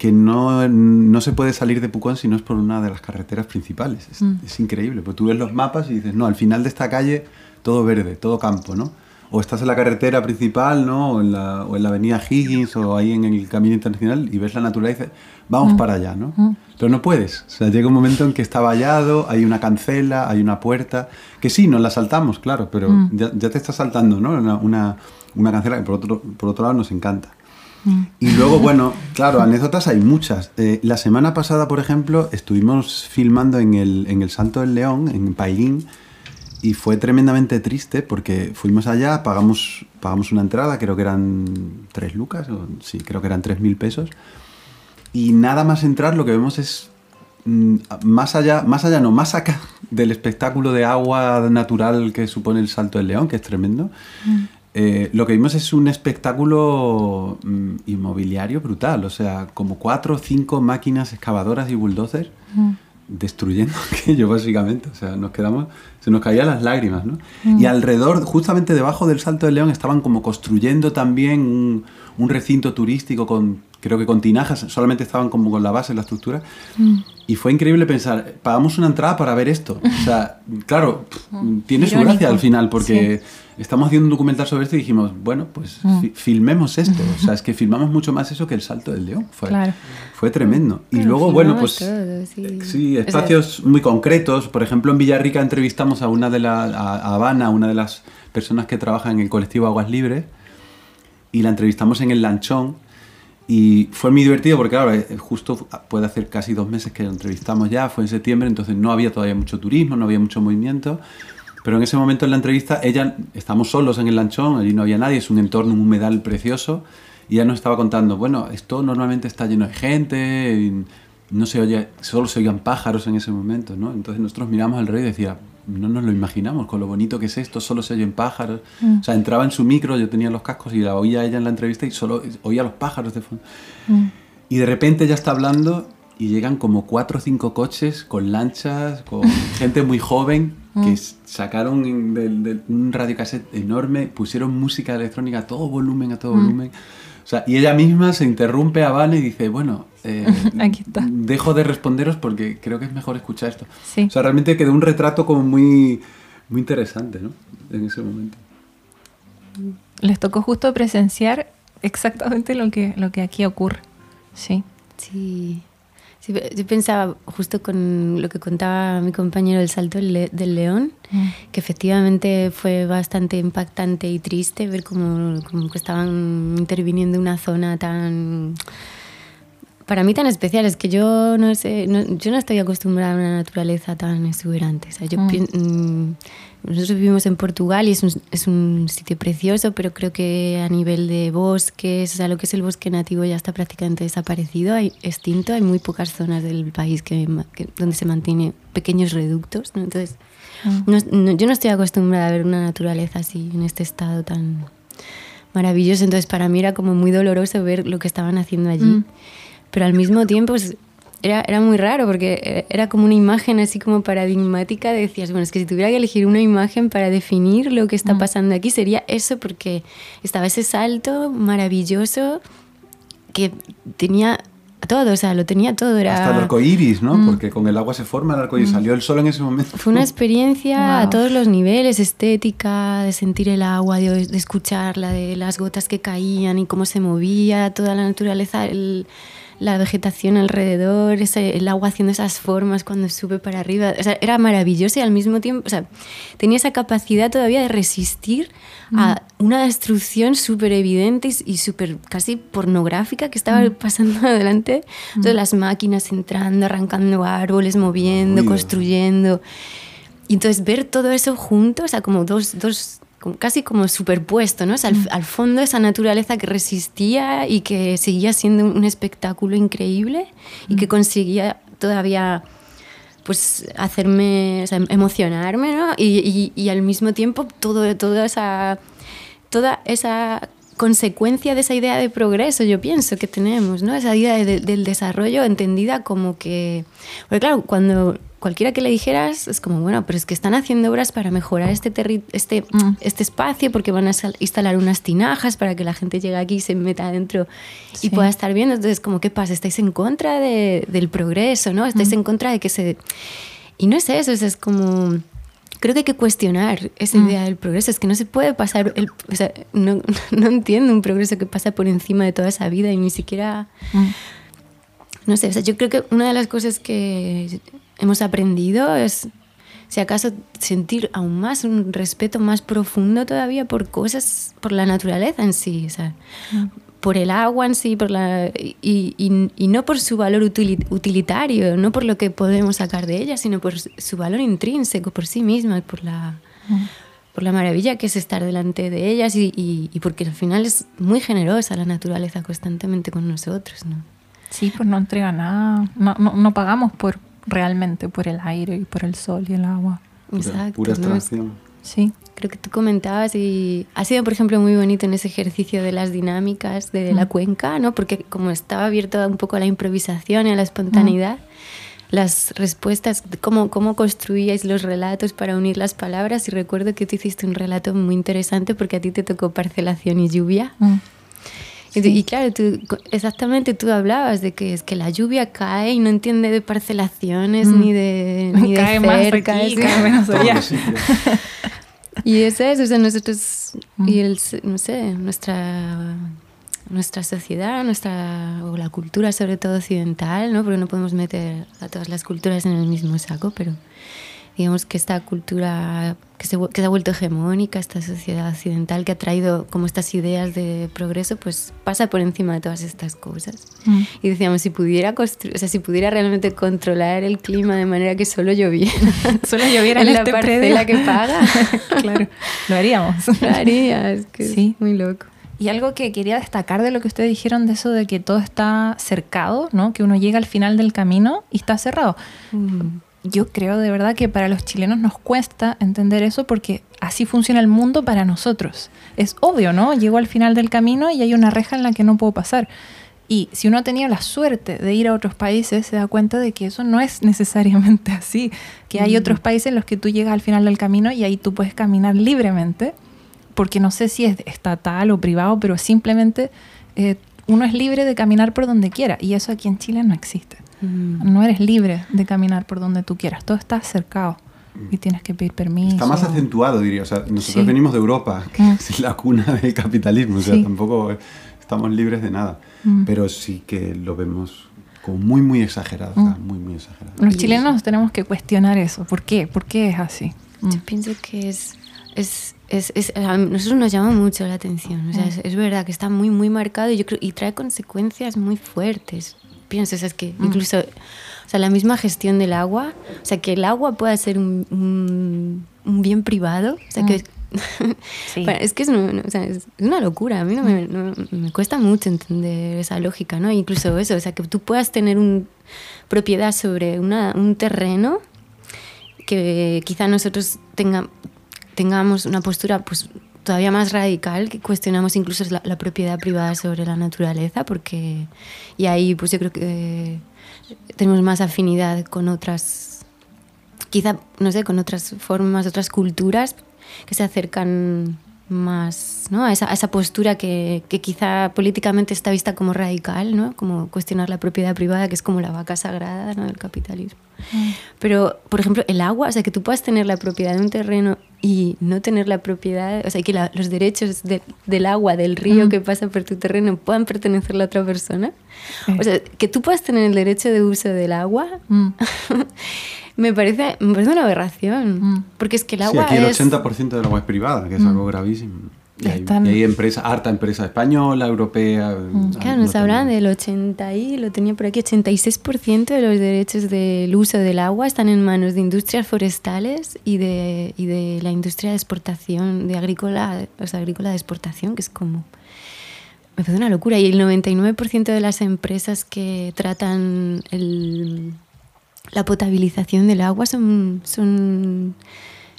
que no, no se puede salir de Pucón si no es por una de las carreteras principales. Es, es increíble, porque tú ves los mapas y dices, no, al final de esta calle todo verde, todo campo, ¿no? o estás en la carretera principal, ¿no? O en la, o en la avenida Higgins o ahí en el camino internacional y ves la naturaleza y dices, vamos para allá, ¿no? Pero no puedes. O sea, llega un momento en que está vallado, hay una cancela, hay una puerta, que sí, nos la saltamos, claro, pero ya, ya, te está saltando, ¿no? Una, una, una, cancela que por otro, por otro lado nos encanta. Y luego, bueno, claro, anécdotas hay muchas. Eh, la semana pasada, por ejemplo, estuvimos filmando en el, en el Santo del León, en Pailín, y fue tremendamente triste porque fuimos allá, pagamos, pagamos una entrada, creo que eran tres lucas, o, sí, creo que eran tres mil pesos, y nada más entrar lo que vemos es mm, más allá, más allá no, más acá del espectáculo de agua natural que supone el Salto del León, que es tremendo. Mm. Eh, lo que vimos es un espectáculo mm, inmobiliario brutal, o sea, como cuatro o cinco máquinas excavadoras y bulldozers mm. destruyendo aquello básicamente, o sea, nos quedamos, se nos caían las lágrimas, ¿no? Mm. Y alrededor, justamente debajo del Salto del León, estaban como construyendo también un, un recinto turístico con creo que con tinajas, solamente estaban como con la base, la estructura. Y fue increíble pensar, pagamos una entrada para ver esto. O sea, claro, mm. tiene su gracia al final, porque sí. Estamos haciendo un documental sobre esto y dijimos, bueno, pues mm. fi filmemos esto. O sea, es que filmamos mucho más eso que el salto del león. Fue, claro. fue tremendo. Y Pero luego, bueno, pues todo, sí. sí. espacios muy concretos. Por ejemplo, en Villarrica entrevistamos a una de la, a Habana, una de las personas que trabaja en el colectivo Aguas Libres, y la entrevistamos en el lanchón y fue muy divertido porque, claro, eh, justo puede hacer casi dos meses que lo entrevistamos ya, fue en septiembre, entonces no había todavía mucho turismo, no había mucho movimiento. Pero en ese momento en la entrevista, ella, estamos solos en el lanchón, allí no había nadie, es un entorno, un humedal precioso, y ella nos estaba contando, bueno, esto normalmente está lleno de gente, no se oye, solo se oían pájaros en ese momento, ¿no? Entonces nosotros miramos al rey y decía, no nos lo imaginamos, con lo bonito que es esto, solo se oyen pájaros. Mm. O sea, entraba en su micro, yo tenía los cascos y la oía ella en la entrevista y solo oía los pájaros de fondo. Mm. Y de repente ella está hablando y llegan como cuatro o cinco coches con lanchas, con gente muy joven que mm. sacaron de, de un radiocassette enorme, pusieron música electrónica a todo volumen, a todo volumen. O sea, y ella misma se interrumpe a Vane y dice, bueno, eh, Aquí está. dejo de responderos porque creo que es mejor escuchar esto. Sí. O sea, realmente quedó un retrato como muy, muy interesante, ¿no? En ese momento. Les tocó justo presenciar exactamente lo que, lo que aquí ocurre. Sí. Sí. Sí yo pensaba justo con lo que contaba mi compañero del salto del, león, mm. que efectivamente fue bastante impactante y triste ver cómo, cómo estaban interviniendo en una zona tan para mí tan especial es que yo no sé, no, yo no estoy acostumbrada a una naturaleza tan exuberante. O sea, yo mm. Nosotros vivimos en Portugal y es un, es un, sitio precioso, pero creo que a nivel de bosques, o sea, lo que es el bosque nativo ya está prácticamente desaparecido, hay extinto, hay muy pocas zonas del país que, que donde se mantiene pequeños reductos. ¿no? Entonces, mm. no, yo no estoy acostumbrada a ver una naturaleza así en este estado tan maravilloso. Entonces, para mí era como muy doloroso ver lo que estaban haciendo allí. Mm pero al mismo tiempo pues, era, era muy raro porque eh, era como una imagen así como paradigmática. Decías, bueno, es que si tuviera que elegir una imagen para definir lo que está pasando aquí sería eso porque estaba ese salto maravilloso que tenía todo, o sea, lo tenía todo. Era... Hasta el arco iris, ¿no? Mm. Porque con el agua se forma el arco iris. Mm. Salió el sol en ese momento. Fue una experiencia wow. a todos los niveles: estética, de sentir el agua, de, de, escucharla, de las gotas que caían y cómo se movía, toda la naturaleza. El, la vegetación alrededor, ese, el agua haciendo esas formas cuando sube para arriba. O sea, era maravilloso y al mismo tiempo, o sea, tenía esa capacidad todavía de resistir mm. a una destrucción súper evidente y, y súper casi pornográfica que estaba mm. pasando adelante. Mm. Todas las máquinas entrando, arrancando árboles, moviendo, Uy, construyendo. Y entonces ver todo eso junto, o sea, como dos, dos casi como superpuesto, ¿no? O sea, al, al, fondo esa naturaleza que resistía y que seguía siendo un espectáculo increíble y que conseguía todavía pues hacerme, o sea, emocionarme, ¿no? Y, y, y, al mismo tiempo todo, toda esa, toda esa consecuencia de esa idea de progreso, yo pienso que tenemos, ¿no? Esa idea de- del desarrollo entendida como que... Porque claro, cuando cualquiera que le dijeras es como, bueno, pero es que están haciendo obras para mejorar este, terri- este, Mm. este espacio porque van a instalar unas tinajas para que la gente llegue aquí y se meta adentro Sí. y pueda estar viendo. Entonces, como, ¿qué pasa? Estáis en contra de- del progreso, ¿no? Estáis en contra de que se... Y no es eso, es como... Creo que hay que cuestionar esa Mm. idea del progreso. Es que no se puede pasar... El, o sea, no, no entiendo un progreso que pasa por encima de toda esa vida y ni siquiera... Mm. No sé, o sea, yo creo que una de las cosas que hemos aprendido es, si acaso, sentir aún más un respeto más profundo todavía por cosas, por la naturaleza en sí, o sea, por el agua en sí, por la, y, y- y no por su valor utili- utilitario, no por lo que podemos sacar de ella, sino por su valor intrínseco, por sí misma, por la, por la maravilla que es estar delante de ellas y, y- y porque al final es muy generosa la naturaleza constantemente con nosotros, ¿no? Sí, pues no entrega nada. No, no, no pagamos por realmente por el aire y por el sol y el agua. Pura, Exacto, pura ¿no? Sí. Creo que tú comentabas y ha sido, por ejemplo, muy bonito en ese ejercicio de las dinámicas de la Mm. cuenca, ¿no? Porque como estaba abierto un poco a la improvisación y a la espontaneidad, las respuestas, cómo, cómo construíais los relatos para unir las palabras. Y recuerdo que tú hiciste un relato muy interesante porque a ti te tocó parcelación y lluvia. Mm. Y, y claro, tú, exactamente tú hablabas de que es que la lluvia cae y no entiende de parcelaciones Mm. ni de, ni de Cae más aquí, ¿sí? cae menos allá. Y eso es, o sea, nosotros, Mm. y el, no sé, nuestra, nuestra sociedad, nuestra, o la cultura sobre todo occidental, ¿no? Porque no podemos meter a todas las culturas en el mismo saco, pero digamos que esta cultura que se, que se ha vuelto hegemónica, esta sociedad occidental que ha traído como estas ideas de progreso, pues pasa por encima de todas estas cosas. Mm. Y decíamos, si pudiera, o sea, si pudiera realmente controlar el clima de manera que solo lloviera, Solo lloviera en, en la este parcela predio. que paga. claro, lo haríamos. Lo haría, es que Sí. es muy loco. Y algo que quería destacar de lo que ustedes dijeron de eso de que todo está cercado, ¿no? Que uno llega al final del camino y está cerrado. Yo creo de verdad que para los chilenos nos cuesta entender eso porque así funciona el mundo para nosotros. Es obvio, ¿no? Llego al final del camino y hay una reja en la que no puedo pasar. Y si uno ha tenido la suerte de ir a otros países, se da cuenta de que eso no es necesariamente así. Que hay otros países en los que tú llegas al final del camino y ahí tú puedes caminar libremente, porque no sé si es estatal o privado, pero simplemente eh, uno es libre de caminar por donde quiera. Y eso aquí en Chile no existe. Mm. No eres libre de caminar por donde tú quieras. Todo está cercado y tienes que pedir permiso. Está más acentuado, diría. O sea, nosotros Sí. venimos de Europa, que Mm. es la cuna del capitalismo. O sea, Sí. tampoco estamos libres de nada. Mm. Pero sí que lo vemos como muy, muy exagerado. Mm. o sea, Muy, muy exagerado. Los chilenos tenemos que cuestionar eso. ¿Por qué? ¿Por qué es así? Mm. Yo pienso que es, es, es, es- a nosotros nos llama mucho la atención. O sea, Mm. es, es verdad que está muy, muy marcado y, yo creo, y trae consecuencias muy fuertes. Pienso, o sea, es que Mm. incluso o sea, la misma gestión del agua, o sea, que el agua pueda ser un, un, un bien privado, o sea, que... Mm. Sí. Bueno, es que es, una- o sea, es es una locura, a mí no me, no- me cuesta mucho entender esa lógica, ¿no? Incluso eso, o sea, que tú puedas tener un, propiedad sobre una, un terreno que quizá nosotros tenga, tengamos una postura pues todavía más radical, que cuestionamos incluso la, la propiedad privada sobre la naturaleza, porque y ahí pues yo creo que tenemos más afinidad con otras, quizá, no sé, con otras formas, otras culturas que se acercan más ¿no? a, esa, a esa postura que, que quizá políticamente está vista como radical, ¿no? como cuestionar la propiedad privada, que es como la vaca sagrada ¿no? del capitalismo. Pero, por ejemplo, el agua, o sea, que tú puedas tener la propiedad de un terreno y no tener la propiedad, o sea, que la- los derechos de- del agua, del río Mm. que pasa por tu terreno puedan pertenecer a otra persona. Sí. O sea, que tú puedas tener el derecho de uso del agua, Mm. me parece, me parece una aberración. Mm. Porque es que el Sí, agua aquí el es... 80% del agua es privada, que es algo gravísimo. Y hay, Están- y hay empresa, harta empresa española, europea. Mm, Claro, nos hablan del 80 y lo tenía por aquí, 86% de los derechos del uso del agua están en manos de industrias forestales y de, y de la industria de exportación, de agrícola, o sea, agrícola de exportación, que es como... Me parece una locura. Y el 99% de las empresas que tratan el- la potabilización del agua son... son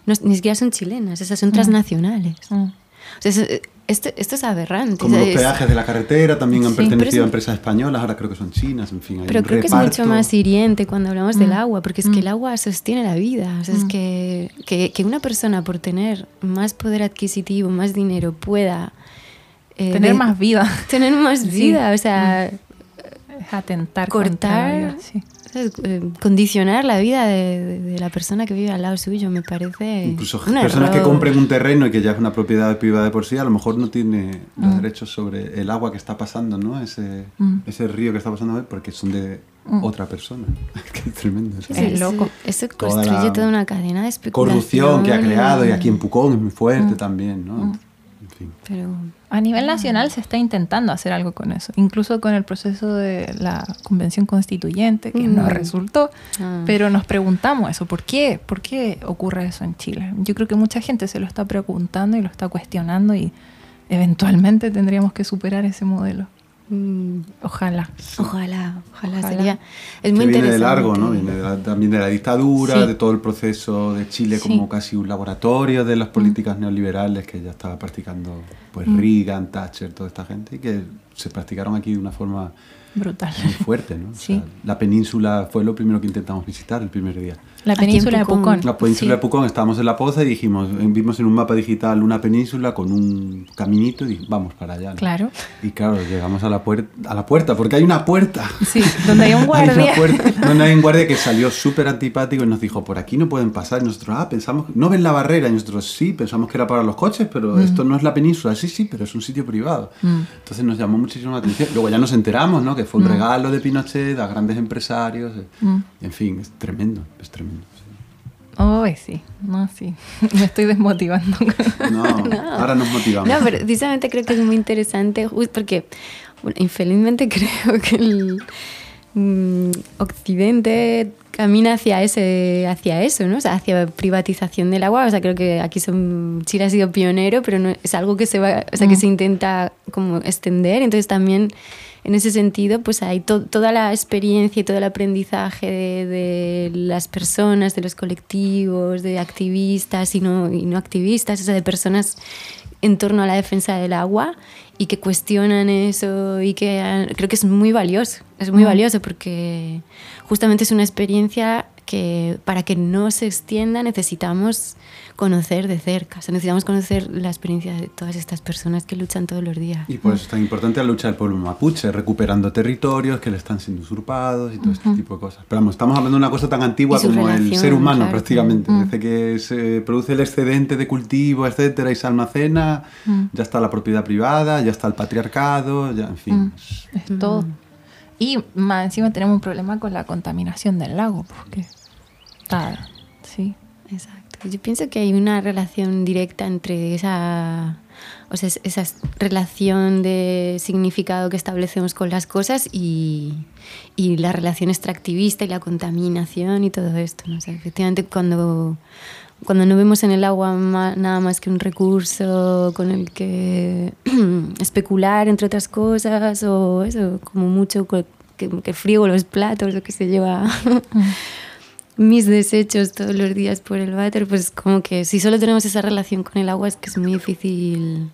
no- ni siquiera son chilenas, esas son transnacionales. Mm. O sea, es, esto, esto es aberrante. Como o sea, los es- peajes de la carretera también han Sí, pertenecido es- a empresas españolas, ahora creo que son chinas, en fin. hay Pero un creo que es mucho más hiriente cuando hablamos del Mm. agua, porque es que el agua sostiene la vida. O sea, es Mm. que, que, que una persona por tener más poder adquisitivo, más dinero, pueda... eh, Tener de- más vida. Tener más Sí. vida, o sea, Es atentar contra cortar, la vida, sí. Eh, condicionar la vida de, de- de la persona que vive al lado suyo, me parece Incluso un personas que compren un terreno y que ya es una propiedad privada de por sí, a lo mejor no tiene los Mm. derechos sobre el agua que está pasando, ¿no? Ese, Mm. ese río que está pasando porque son de Mm. otra persona. que es tremendo. eso. Sí, Es loco. Eso construye toda una cadena de especulación. Corrupción que ha creado y aquí en Pucón es muy fuerte Mm. también, ¿no? Pero A nivel nacional se está intentando hacer algo con eso, incluso con el proceso de la convención constituyente, que no resultó, Ah. pero nos preguntamos eso, ¿por qué? ¿Por qué ocurre eso en Chile? Yo creo que mucha gente se lo está preguntando y lo está cuestionando y eventualmente tendríamos que superar ese modelo. Mm, Ojalá. ojalá, ojalá, Ojalá. sería. Es Que muy viene de largo, ¿no? Viene de la- también de la dictadura, Sí. de todo el proceso de Chile Sí. como casi un laboratorio de las políticas neoliberales que ya estaba practicando pues Mm. Reagan, Thatcher, toda esta gente y que se practicaron aquí de una forma Brutal. muy fuerte, ¿no? O Sí. sea, la península fue lo primero que intentamos visitar el primer día. La península de Pucón. La península Sí. de Pucón, estábamos en la poza y dijimos, vimos en un mapa digital una península con un caminito y dijimos, vamos para allá. ¿no? Claro. Y claro, llegamos a la, puer- a la puerta, porque hay una puerta. Sí, donde hay un Hay guardia. una puerta donde hay un guardia que salió súper antipático y nos dijo, por aquí no pueden pasar. Y nosotros, ah, pensamos, no ven la barrera. Y nosotros, sí, pensamos que era para los coches, pero esto no es la península. Sí, sí, pero es un sitio privado. Mm. Entonces nos llamó muchísimo la atención. Luego ya nos enteramos, ¿no? Que fue un regalo de Pinochet a grandes empresarios. eh. Mm. En fin, es tremendo, es tremendo. Oh, sí. No, sí. Me estoy desmotivando. No, ahora nos motivamos. No, pero precisamente creo que es muy interesante, porque, bueno, infelizmente creo que el mm, Occidente camina hacia ese, hacia eso, ¿no? O sea, hacia privatización del agua. O sea, creo que aquí son, Chile ha sido pionero, pero no, es algo que se va, o sea, que Mm. se intenta como extender. Entonces también en ese sentido, pues hay to- toda la experiencia y todo el aprendizaje de, de las personas, de los colectivos, de activistas y no, y no activistas, o sea, de personas en torno a la defensa del agua y que cuestionan eso y que ah, creo que es muy valioso, es muy valioso porque justamente es una experiencia que para que no se extienda necesitamos conocer de cerca, o sea, necesitamos conocer la experiencia de todas estas personas que luchan todos los días. Y por eso es tan importante la lucha del pueblo mapuche, recuperando territorios que le están siendo usurpados y todo este tipo de cosas. Pero vamos, estamos hablando de una cosa tan antigua como el ser humano claro. prácticamente. Mm. Desde que se produce el excedente de cultivo, etcétera, y se almacena, Mm. ya está la propiedad privada, ya está el patriarcado, ya, en fin. Es todo. Y más encima tenemos un problema con la contaminación del lago, porque está, sí. Exacto. Yo pienso que hay una relación directa entre esa, o sea, es- esa relación de significado que establecemos con las cosas y, y la relación extractivista y la contaminación y todo esto. ¿no? O efectivamente, cuando, cuando no vemos en el agua nada más que un recurso con el que especular, entre otras cosas, o eso, como mucho que, que friego los platos, lo que se lleva. Mis desechos todos los días por el váter, pues como que si solo tenemos esa relación con el agua es que es muy difícil,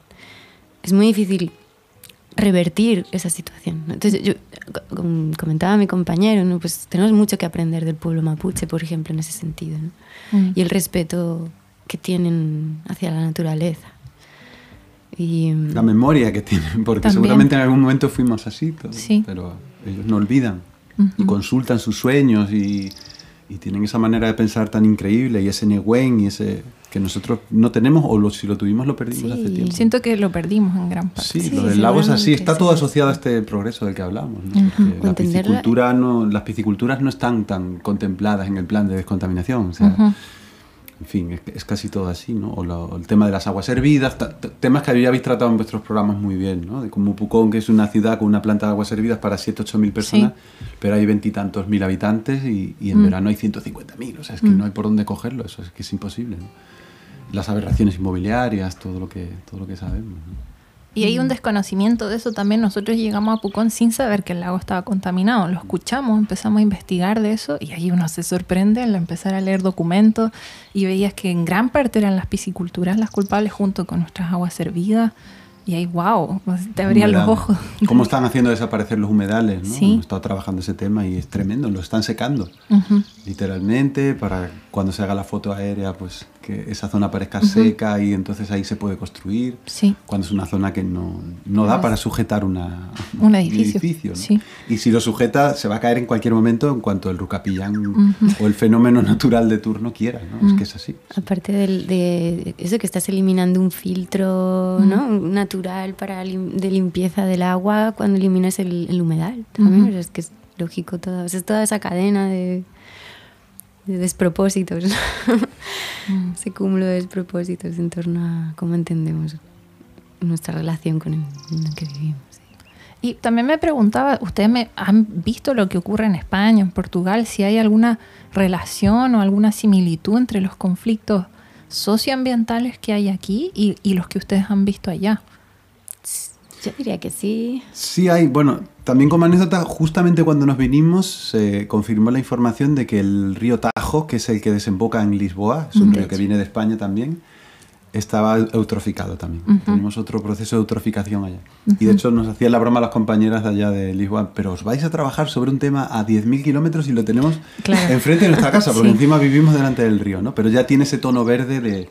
es muy difícil revertir esa situación. Entonces yo com- comentaba a mi compañero, ¿no? pues tenemos mucho que aprender del pueblo mapuche, por ejemplo, en ese sentido, ¿no? Mm. y el respeto que tienen hacia la naturaleza. Y, mm, La memoria que tienen, porque También. seguramente en algún momento fuimos así, todos, Sí. pero ellos no olvidan y Ujú. consultan sus sueños y, y tienen esa manera de pensar tan increíble y ese negüen y ese que nosotros no tenemos o lo- si lo tuvimos lo perdimos Sí. hace tiempo. Siento que lo perdimos en gran parte. Sí, Sí, lo del lago es así, está todo asociado a este progreso del que hablamos. ¿no? O la piscicultura no, las pisciculturas no están tan contempladas en el plan de descontaminación. O sea. En fin, es, es casi todo así, ¿no? O, lo- el tema de las aguas hervidas, temas que ya habéis tratado en vuestros programas muy bien, ¿no? De como Pucón, que es una ciudad con una planta de aguas hervidas para 7, 8 mil personas, pero hay veintitantos mil habitantes y, y en Mm. verano hay 150 mil. O sea, es que Mm. no hay por dónde cogerlo, eso es que es imposible, ¿no? Las aberraciones inmobiliarias, todo lo que, todo lo que sabemos, ¿no? Y hay un desconocimiento de eso también. Nosotros llegamos a Pucón sin saber que el lago estaba contaminado. Lo escuchamos, empezamos a investigar de eso y ahí uno se sorprende al empezar a leer documentos y veías que en gran parte eran las pisciculturas las culpables junto con nuestras aguas servidas. Y ahí, wow, te abrían los ojos. ¿Cómo están haciendo desaparecer los humedales? ¿no? Sí. Hemos estado trabajando ese tema y es tremendo, lo están secando. Literalmente, para cuando se haga la foto aérea, pues que esa zona parezca seca y entonces ahí se puede construir. Sí. Cuando es una zona que no, no da para sujetar una, Un edificio. ¿no? Sí. Y si lo sujeta, se va a caer en cualquier momento en cuanto el rucapillán o el fenómeno natural de turno quiera. ¿no? Es que es así. Aparte del- de eso que estás eliminando un filtro ¿no? natural para lim- de limpieza del agua cuando eliminas el, el humedal. También, Ujú. o sea, es que es lógico todo. o sea, es toda esa cadena de, de despropósitos. Ese cúmulo de despropósitos en torno a cómo entendemos nuestra relación con el mundo en que vivimos. sí. Y también me preguntaba, ¿ustedes me han visto lo que ocurre en España, en Portugal, si hay alguna relación o alguna similitud entre los conflictos socioambientales que hay aquí y, y los que ustedes han visto allá? Yo diría que sí. Sí hay, bueno, también como anécdota, justamente cuando nos vinimos se confirmó la información de que el río Tajo, que es el que desemboca en Lisboa, es un río que viene de España también, estaba eutroficado también. Ujú. Tenemos otro proceso de eutroficación allá. Y de hecho nos hacían la broma las compañeras de allá de Lisboa, pero os vais a trabajar sobre un tema a 10.000 kilómetros y lo tenemos Claro. enfrente de nuestra casa, porque Sí. encima vivimos delante del río, ¿no? Pero ya tiene ese tono verde de,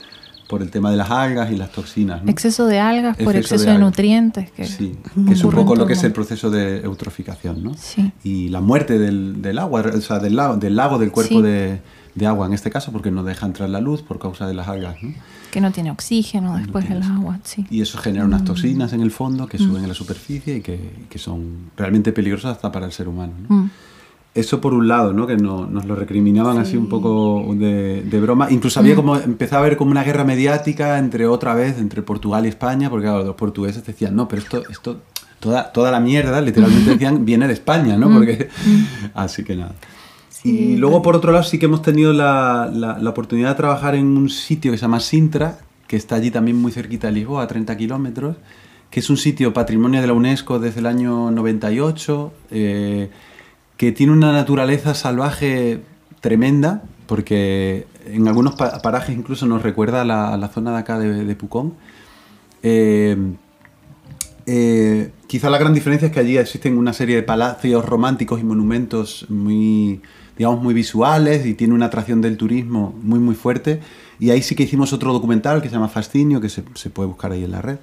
por el tema de las algas y las toxinas. ¿no? Exceso de algas por Exceso exceso de nutrientes. Que Sí, que es un poco lo que es el proceso de eutroficación, ¿no? Sí. Y la muerte del, del agua, o sea, del lago, del, lago, del cuerpo Sí. de, de agua en este caso, porque no deja entrar la luz por causa de las algas, ¿no? Que no tiene oxígeno después tiene del agua, sí. Y eso genera unas toxinas en el fondo que suben a la superficie y que, que son realmente peligrosas hasta para el ser humano, ¿no? Mm. Eso por un lado, ¿no? Que no- nos lo recriminaban así un poco de, de broma. Incluso había como, empezaba a haber como una guerra mediática entre otra vez, entre Portugal y España, porque claro, los portugueses decían, no, pero esto, esto toda, toda la mierda, literalmente decían, viene de España, ¿no? Porque, así que nada. y luego, por otro lado, sí que hemos tenido la, la- la oportunidad de trabajar en un sitio que se llama Sintra, que está allí también muy cerquita de Lisboa, a 30 kilómetros, que es un sitio patrimonio de la UNESCO desde el año 98, eh, que tiene una naturaleza salvaje tremenda, porque en algunos pa- parajes incluso nos recuerda a la, la zona de acá de, Pucón. Eh, eh, quizá la gran diferencia es que allí existen una serie de palacios románticos y monumentos muy, digamos, muy visuales y tiene una atracción del turismo muy, muy fuerte. Y ahí sí que hicimos otro documental que se llama Fascinio, que se puede buscar ahí en la red.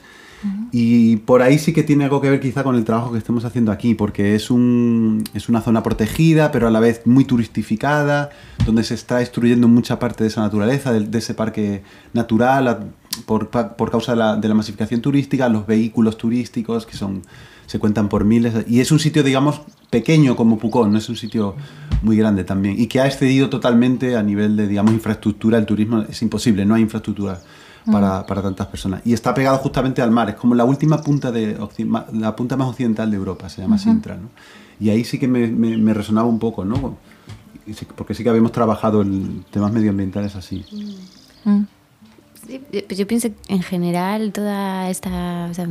Y por ahí sí que tiene algo que ver quizá con el trabajo que estamos haciendo aquí, porque es, un, es una zona protegida, pero a la vez muy turistificada, donde se está destruyendo mucha parte de esa naturaleza, de, de ese parque natural, a- por, por causa de la, de la masificación turística, los vehículos turísticos, que son se cuentan por miles. Y es un sitio, digamos, pequeño como Pucón, no es un sitio muy grande también, y que ha excedido totalmente a nivel de, digamos, infraestructura. El turismo es imposible, no hay infraestructura para, para tantas personas. Y está pegado justamente al mar, es como la última punta, de, la punta más occidental de Europa, se llama Sintra. ¿no? Y ahí sí que me, me- me resonaba un poco, ¿no? Sí- Porque sí que habíamos trabajado en temas medioambientales así. Mm. Sí, pues yo pienso que en general toda esta, o sea,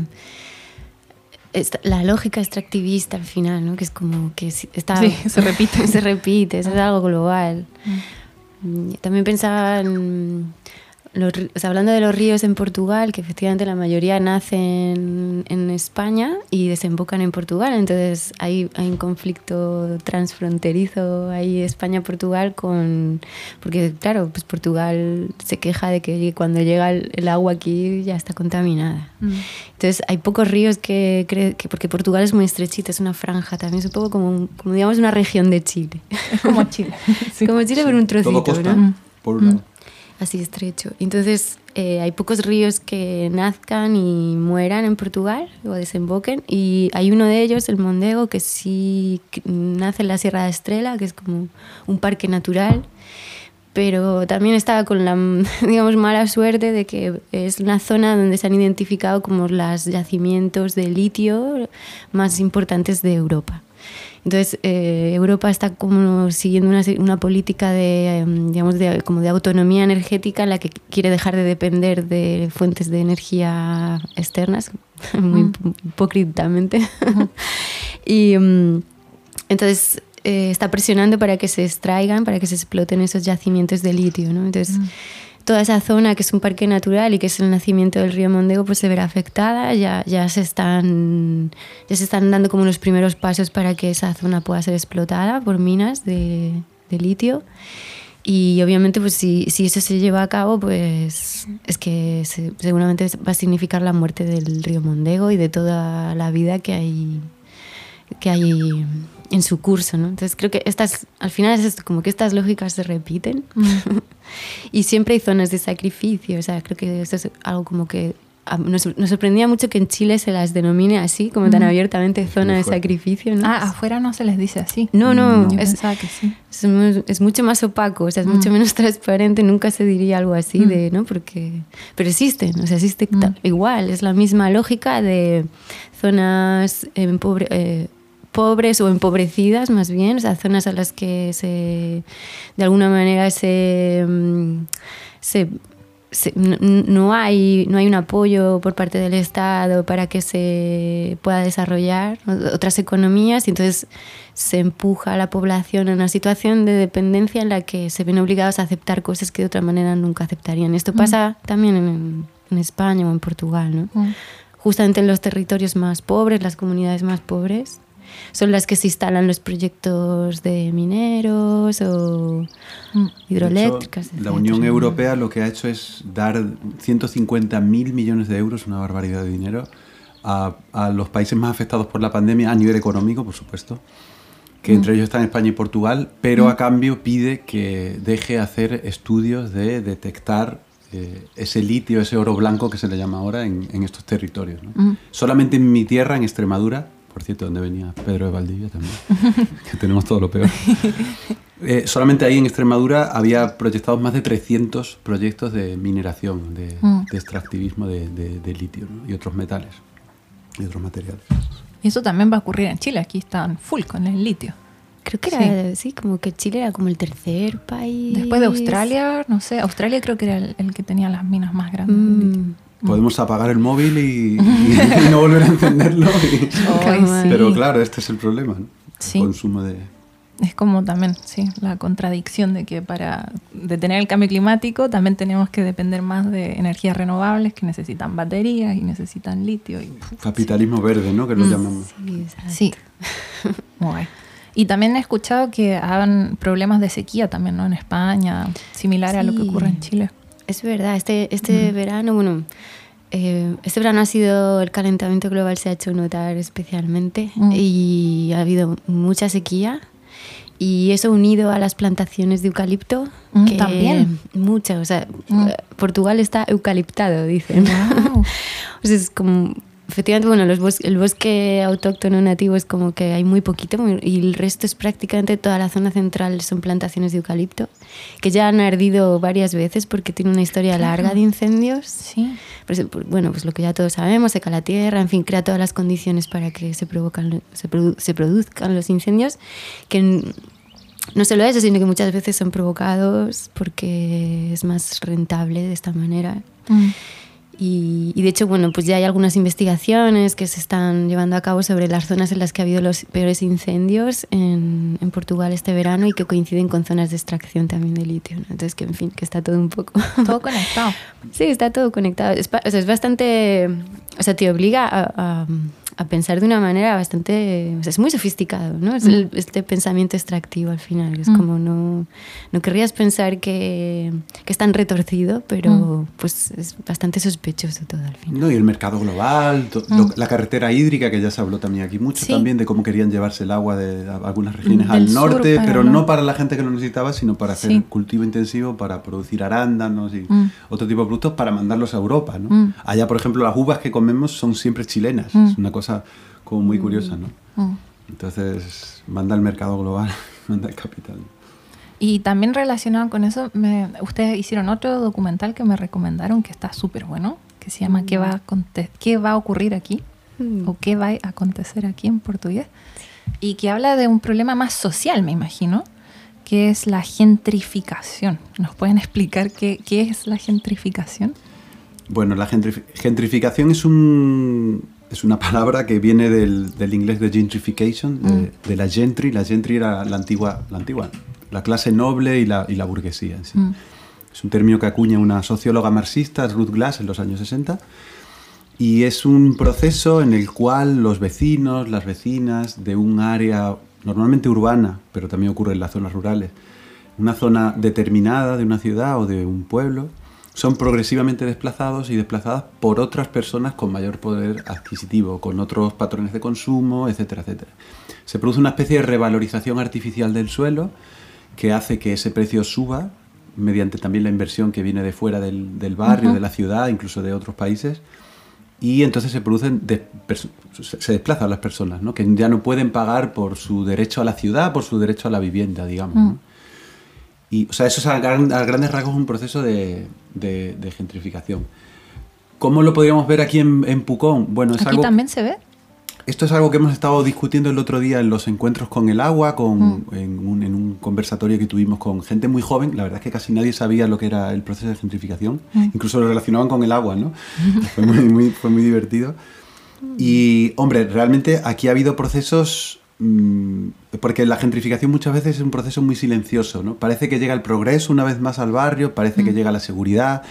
esta- la lógica extractivista al final, ¿no? Que es como que está, Sí, se repite. se repite, eso es algo global. Mm, También pensaba en los o sea, hablando de los ríos en Portugal, que efectivamente la mayoría nacen en España y desembocan en Portugal, entonces hay, hay un conflicto transfronterizo ahí España-Portugal con... Porque claro, pues Portugal se queja de que cuando llega el, el agua aquí ya está contaminada. Mm. Entonces hay pocos ríos que, que... Porque Portugal es muy estrechita, es una franja, también es un poco como, un- como digamos una región de Chile. Es como Chile. Sí. Como Chile pero un trocito, Todo costa, ¿no? por un lado. Así estrecho. Entonces, eh, hay pocos ríos que nazcan y mueran en Portugal o desemboquen. Y hay uno de ellos, el Mondego, que sí nace en la Sierra de Estrela, que es como un parque natural. Pero también está con la, digamos, mala suerte de que es una zona donde se han identificado como los yacimientos de litio más importantes de Europa. Entonces, eh, Europa está como siguiendo una, una política de, em, digamos, de, como de autonomía energética en la que quiere dejar de depender de fuentes de energía externas, muy hipócritamente. y mm, entonces eh, está presionando para que se extraigan, para que se exploten esos yacimientos de litio. ¿no? Entonces, toda esa zona que es un parque natural y que es el nacimiento del río Mondego pues se verá afectada, ya, ya, se están, ya se están dando como los primeros pasos para que esa zona pueda ser explotada por minas de, litio. Y obviamente, pues si, si, eso se lleva a cabo, pues es que seguramente va a significar la muerte del río Mondego y de toda la vida que hay, que hay en su curso, ¿no? Entonces creo que estas, al final es esto, como que estas lógicas se repiten mm. y siempre hay zonas de sacrificio, o sea, creo que esto es algo como que nos, nos, sorprendía mucho que en Chile se las denomine así, como tan abiertamente zona de sacrificio. ¿no? Ah, afuera no se les dice así. No, no, Es, que sí. es, mucho más opaco, o sea, es mucho mm. menos transparente, nunca se diría algo así, mm. de, ¿no? Porque, pero existen, o sea, existe igual, es la misma lógica de zonas en pobre, eh, pobres o empobrecidas más bien, o sea, zonas a las que se, de alguna manera se, mm, no, hay, no hay un apoyo por parte del Estado para que se pueda desarrollar otras economías y entonces se empuja a la población en una situación de dependencia en la que se ven obligados a aceptar cosas que de otra manera nunca aceptarían. Esto mm. pasa también en, en, España o en Portugal, ¿no? Mm. Justamente en los territorios más pobres, las comunidades más pobres, son las que se instalan los proyectos de mineros o mm. hidroeléctricas. la Unión Europea lo que ha hecho es dar 150 mil millones de euros, una barbaridad de dinero, a, a, los países más afectados por la pandemia a nivel económico, por supuesto, que entre mm. ellos están España y Portugal, pero a mm. cambio pide que deje hacer estudios de detectar eh, ese litio, ese oro blanco que se le llama ahora en, en estos territorios. Solamente en mi tierra, en Extremadura, por cierto, donde venía Pedro de Valdivia también, que tenemos todo lo peor. Eh, solamente ahí en Extremadura había proyectados más de 300 proyectos de mineración, de, mm. extractivismo de, litio y otros metales y otros materiales. Y eso también va a ocurrir en Chile, aquí están full con el litio. Creo que era, sí. como que Chile era como el tercer país. Después de Australia, no sé, Australia creo que era el, que tenía las minas más grandes. de litio. Podemos apagar el móvil y, no volver a encenderlo. Pero claro, este es el problema, el consumo de... Es como también, sí, la contradicción de que para detener el cambio climático también tenemos que depender más de energías renovables que necesitan baterías y necesitan litio. Y, Capitalismo verde, ¿no? Que lo mm. llamamos. Sí, Muy Y también he escuchado que hagan problemas de sequía también, ¿no? En España, similar a lo que ocurre en Chile. Es verdad, este, este verano, bueno, eh, este verano ha sido el calentamiento global se ha hecho notar especialmente mm. y ha habido mucha sequía y eso unido a las plantaciones de eucalipto mm, que también muchas o sea mm. Portugal está eucaliptado dicen wow. es como efectivamente, bueno, los el bosque autóctono nativo es como que hay muy poquito y el resto es prácticamente toda la zona central son plantaciones de eucalipto que ya han ardido varias veces porque tiene una historia larga de incendios. Sí. Pues, bueno, pues lo que ya todos sabemos, seca la tierra, en fin, crea todas las condiciones para que se, provocan, se, se produzcan los incendios que no solo eso, sino que muchas veces son provocados porque es más rentable de esta manera. Mm. Y, de hecho, bueno, pues ya hay algunas investigaciones que se están llevando a cabo sobre las zonas en las que ha habido los peores incendios en, en Portugal este verano y que coinciden con zonas de extracción también de litio. Entonces, que en fin, que está todo un poco... Todo conectado. sí, está todo conectado. Es, o sea, es bastante... O sea, te obliga a a pensar de una manera bastante, es muy sofisticado, ¿no? Es mm. este pensamiento extractivo al final, es mm. como no, no querrías pensar que, que es tan retorcido, pero mm. pues es bastante sospechoso todo al final. No, y el mercado global, la carretera hídrica, que ya se habló también aquí mucho también, de cómo querían llevarse el agua de algunas regiones al norte, pero no para la gente que lo necesitaba, sino para hacer cultivo intensivo, para producir arándanos y otro tipo de productos para mandarlos a Europa, ¿no? Allá, por ejemplo, las uvas que comemos son siempre chilenas, es una cosa como muy curiosa, ¿no? Mm. Entonces, manda el mercado global, manda el capital. Y también relacionado con eso, me, ustedes hicieron otro documental que me recomendaron que está súper bueno, que se llama ¿Qué, va a ¿Qué va a ocurrir aquí? Mm. o ¿Qué va a acontecer aquí en portugués? Y que habla de un problema más social, me imagino, que es la gentrificación. ¿Nos pueden explicar qué, qué es la gentrificación? Bueno, la gentrificación es un, es una palabra que viene del, del inglés de gentrification, mm. de, la gentry. La gentry era la antigua, la antigua, la clase noble y la, y la burguesía. Mm. Es un término que acuña una socióloga marxista, Ruth Glass, en los años 60. Y es un proceso en el cual los vecinos, las vecinas de un área normalmente urbana, pero también ocurre en las zonas rurales, una zona determinada de una ciudad o de un pueblo, son progresivamente desplazados y desplazadas por otras personas con mayor poder adquisitivo, con otros patrones de consumo, etcétera, etcétera. Se produce una especie de revalorización artificial del suelo que hace que ese precio suba mediante también la inversión que viene de fuera del, barrio, de la ciudad, incluso de otros países. Y entonces se producen, se desplazan las personas, ¿no? que ya no pueden pagar por su derecho a la ciudad, por su derecho a la vivienda, digamos. ¿no? Y, o sea, eso es a, grandes rasgos un proceso de, gentrificación. ¿Cómo lo podríamos ver aquí en, Pucón? Bueno, es aquí también se ve. Esto es algo que hemos estado discutiendo el otro día en los encuentros con el agua, con, mm. en, un, conversatorio que tuvimos con gente muy joven. La verdad es que casi nadie sabía lo que era el proceso de gentrificación. Mm. Incluso lo relacionaban con el agua, ¿no? fue, muy, fue muy divertido. Y, hombre, realmente aquí ha habido procesos porque la gentrificación muchas veces es un proceso muy silencioso, ¿no? Parece que llega el progreso una vez más al barrio, parece que mm. llega la seguridad,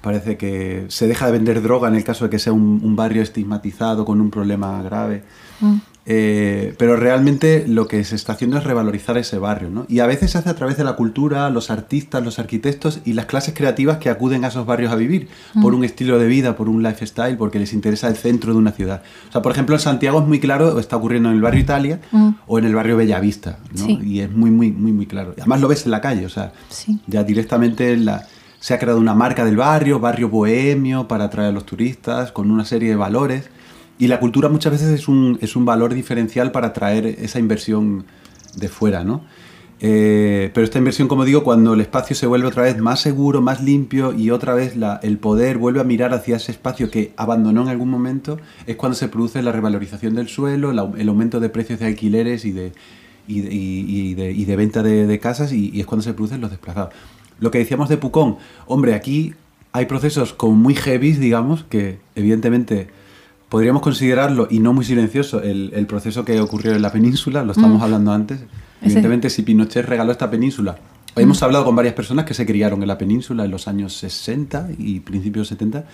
parece que se deja de vender droga en el caso de que sea un barrio estigmatizado con un problema grave. Mm. Eh, pero realmente lo que se está haciendo es revalorizar ese barrio, ¿no? Y a veces se hace a través de la cultura, los artistas, los arquitectos y las clases creativas que acuden a esos barrios a vivir, por un estilo de vida, por un lifestyle, porque les interesa el centro de una ciudad. O sea, por ejemplo, en Santiago es muy claro, está ocurriendo en el barrio Italia o en el barrio Bellavista, ¿no? Y es muy, muy, muy, muy claro. Además lo ves en la calle, o sea, ya directamente la, se ha creado una marca del barrio, barrio bohemio, para atraer a los turistas, con una serie de valores y la cultura muchas veces es un, es un valor diferencial para atraer esa inversión de fuera, ¿no? Eh, pero esta inversión, como digo, cuando el espacio se vuelve otra vez más seguro, más limpio y otra vez el poder vuelve a mirar hacia ese espacio que abandonó en algún momento, es cuando se produce la revalorización del suelo, el aumento de precios de alquileres y de, y de, y de, y de venta de, casas y, es cuando se producen los desplazados. Lo que decíamos de Pucón, hombre, aquí hay procesos como muy heavy, digamos, que evidentemente podríamos considerarlo, y no muy silencioso, el, proceso que ocurrió en la península, lo estamos mm. hablando antes. Evidentemente, si Pinochet regaló esta península, mm. hemos hablado con varias personas que se criaron en la península en los años 60 y principios 70,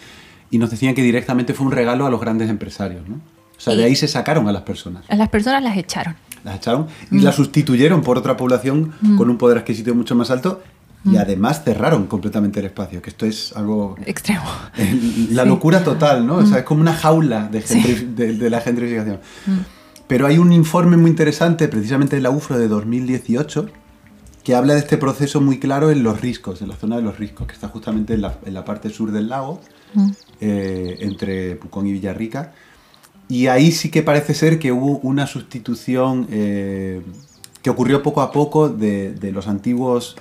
y nos decían que directamente fue un regalo a los grandes empresarios, ¿no? O sea, de ahí se sacaron a las personas. A las personas las echaron. Las echaron y las sustituyeron por otra población con un poder adquisitivo mucho más alto y mm. además cerraron completamente el espacio, que esto es algo... Extremo. La locura total, ¿no? O sea, mm. es como una jaula de, la gentrificación. Mm. Pero hay un informe muy interesante, precisamente de la UFRO de 2018, que habla de este proceso muy claro en los riscos, en la zona de los riscos, que está justamente en la, parte sur del lago, eh, entre Pucón y Villarrica. Y ahí sí que parece ser que hubo una sustitución eh, que ocurrió poco a poco de, de los antiguos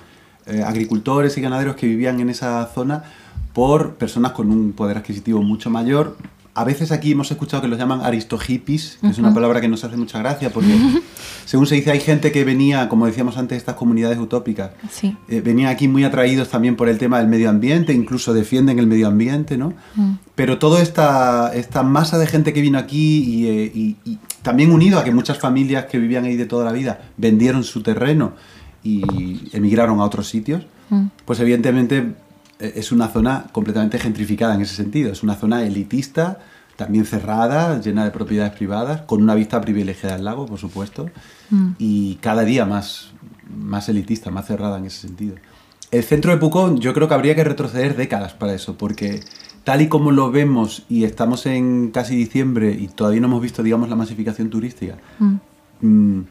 eh, agricultores y ganaderos que vivían en esa zona por personas con un poder adquisitivo mucho mayor. A veces aquí hemos escuchado que los llaman aristohippies, que es una palabra que nos hace mucha gracia porque, según se dice, hay gente que venía, como decíamos antes, estas comunidades utópicas, sí. Eh, venían aquí muy atraídos también por el tema del medio ambiente, incluso defienden el medio ambiente, ¿no? Mm. Pero toda esta, esta masa de gente que vino aquí eh, y, y también unido a que muchas familias que vivían ahí de toda la vida vendieron su terreno y emigraron a otros sitios, mm. pues evidentemente eh, es una zona completamente gentrificada en ese sentido. Es una zona elitista, también cerrada, llena de propiedades privadas, con una vista privilegiada al lago, por supuesto, mm. y cada día más, más elitista, más cerrada en ese sentido. El centro de Pucón yo creo que habría que retroceder décadas para eso, porque tal y como lo vemos y estamos en casi diciembre y todavía no hemos visto, digamos, la masificación turística, mm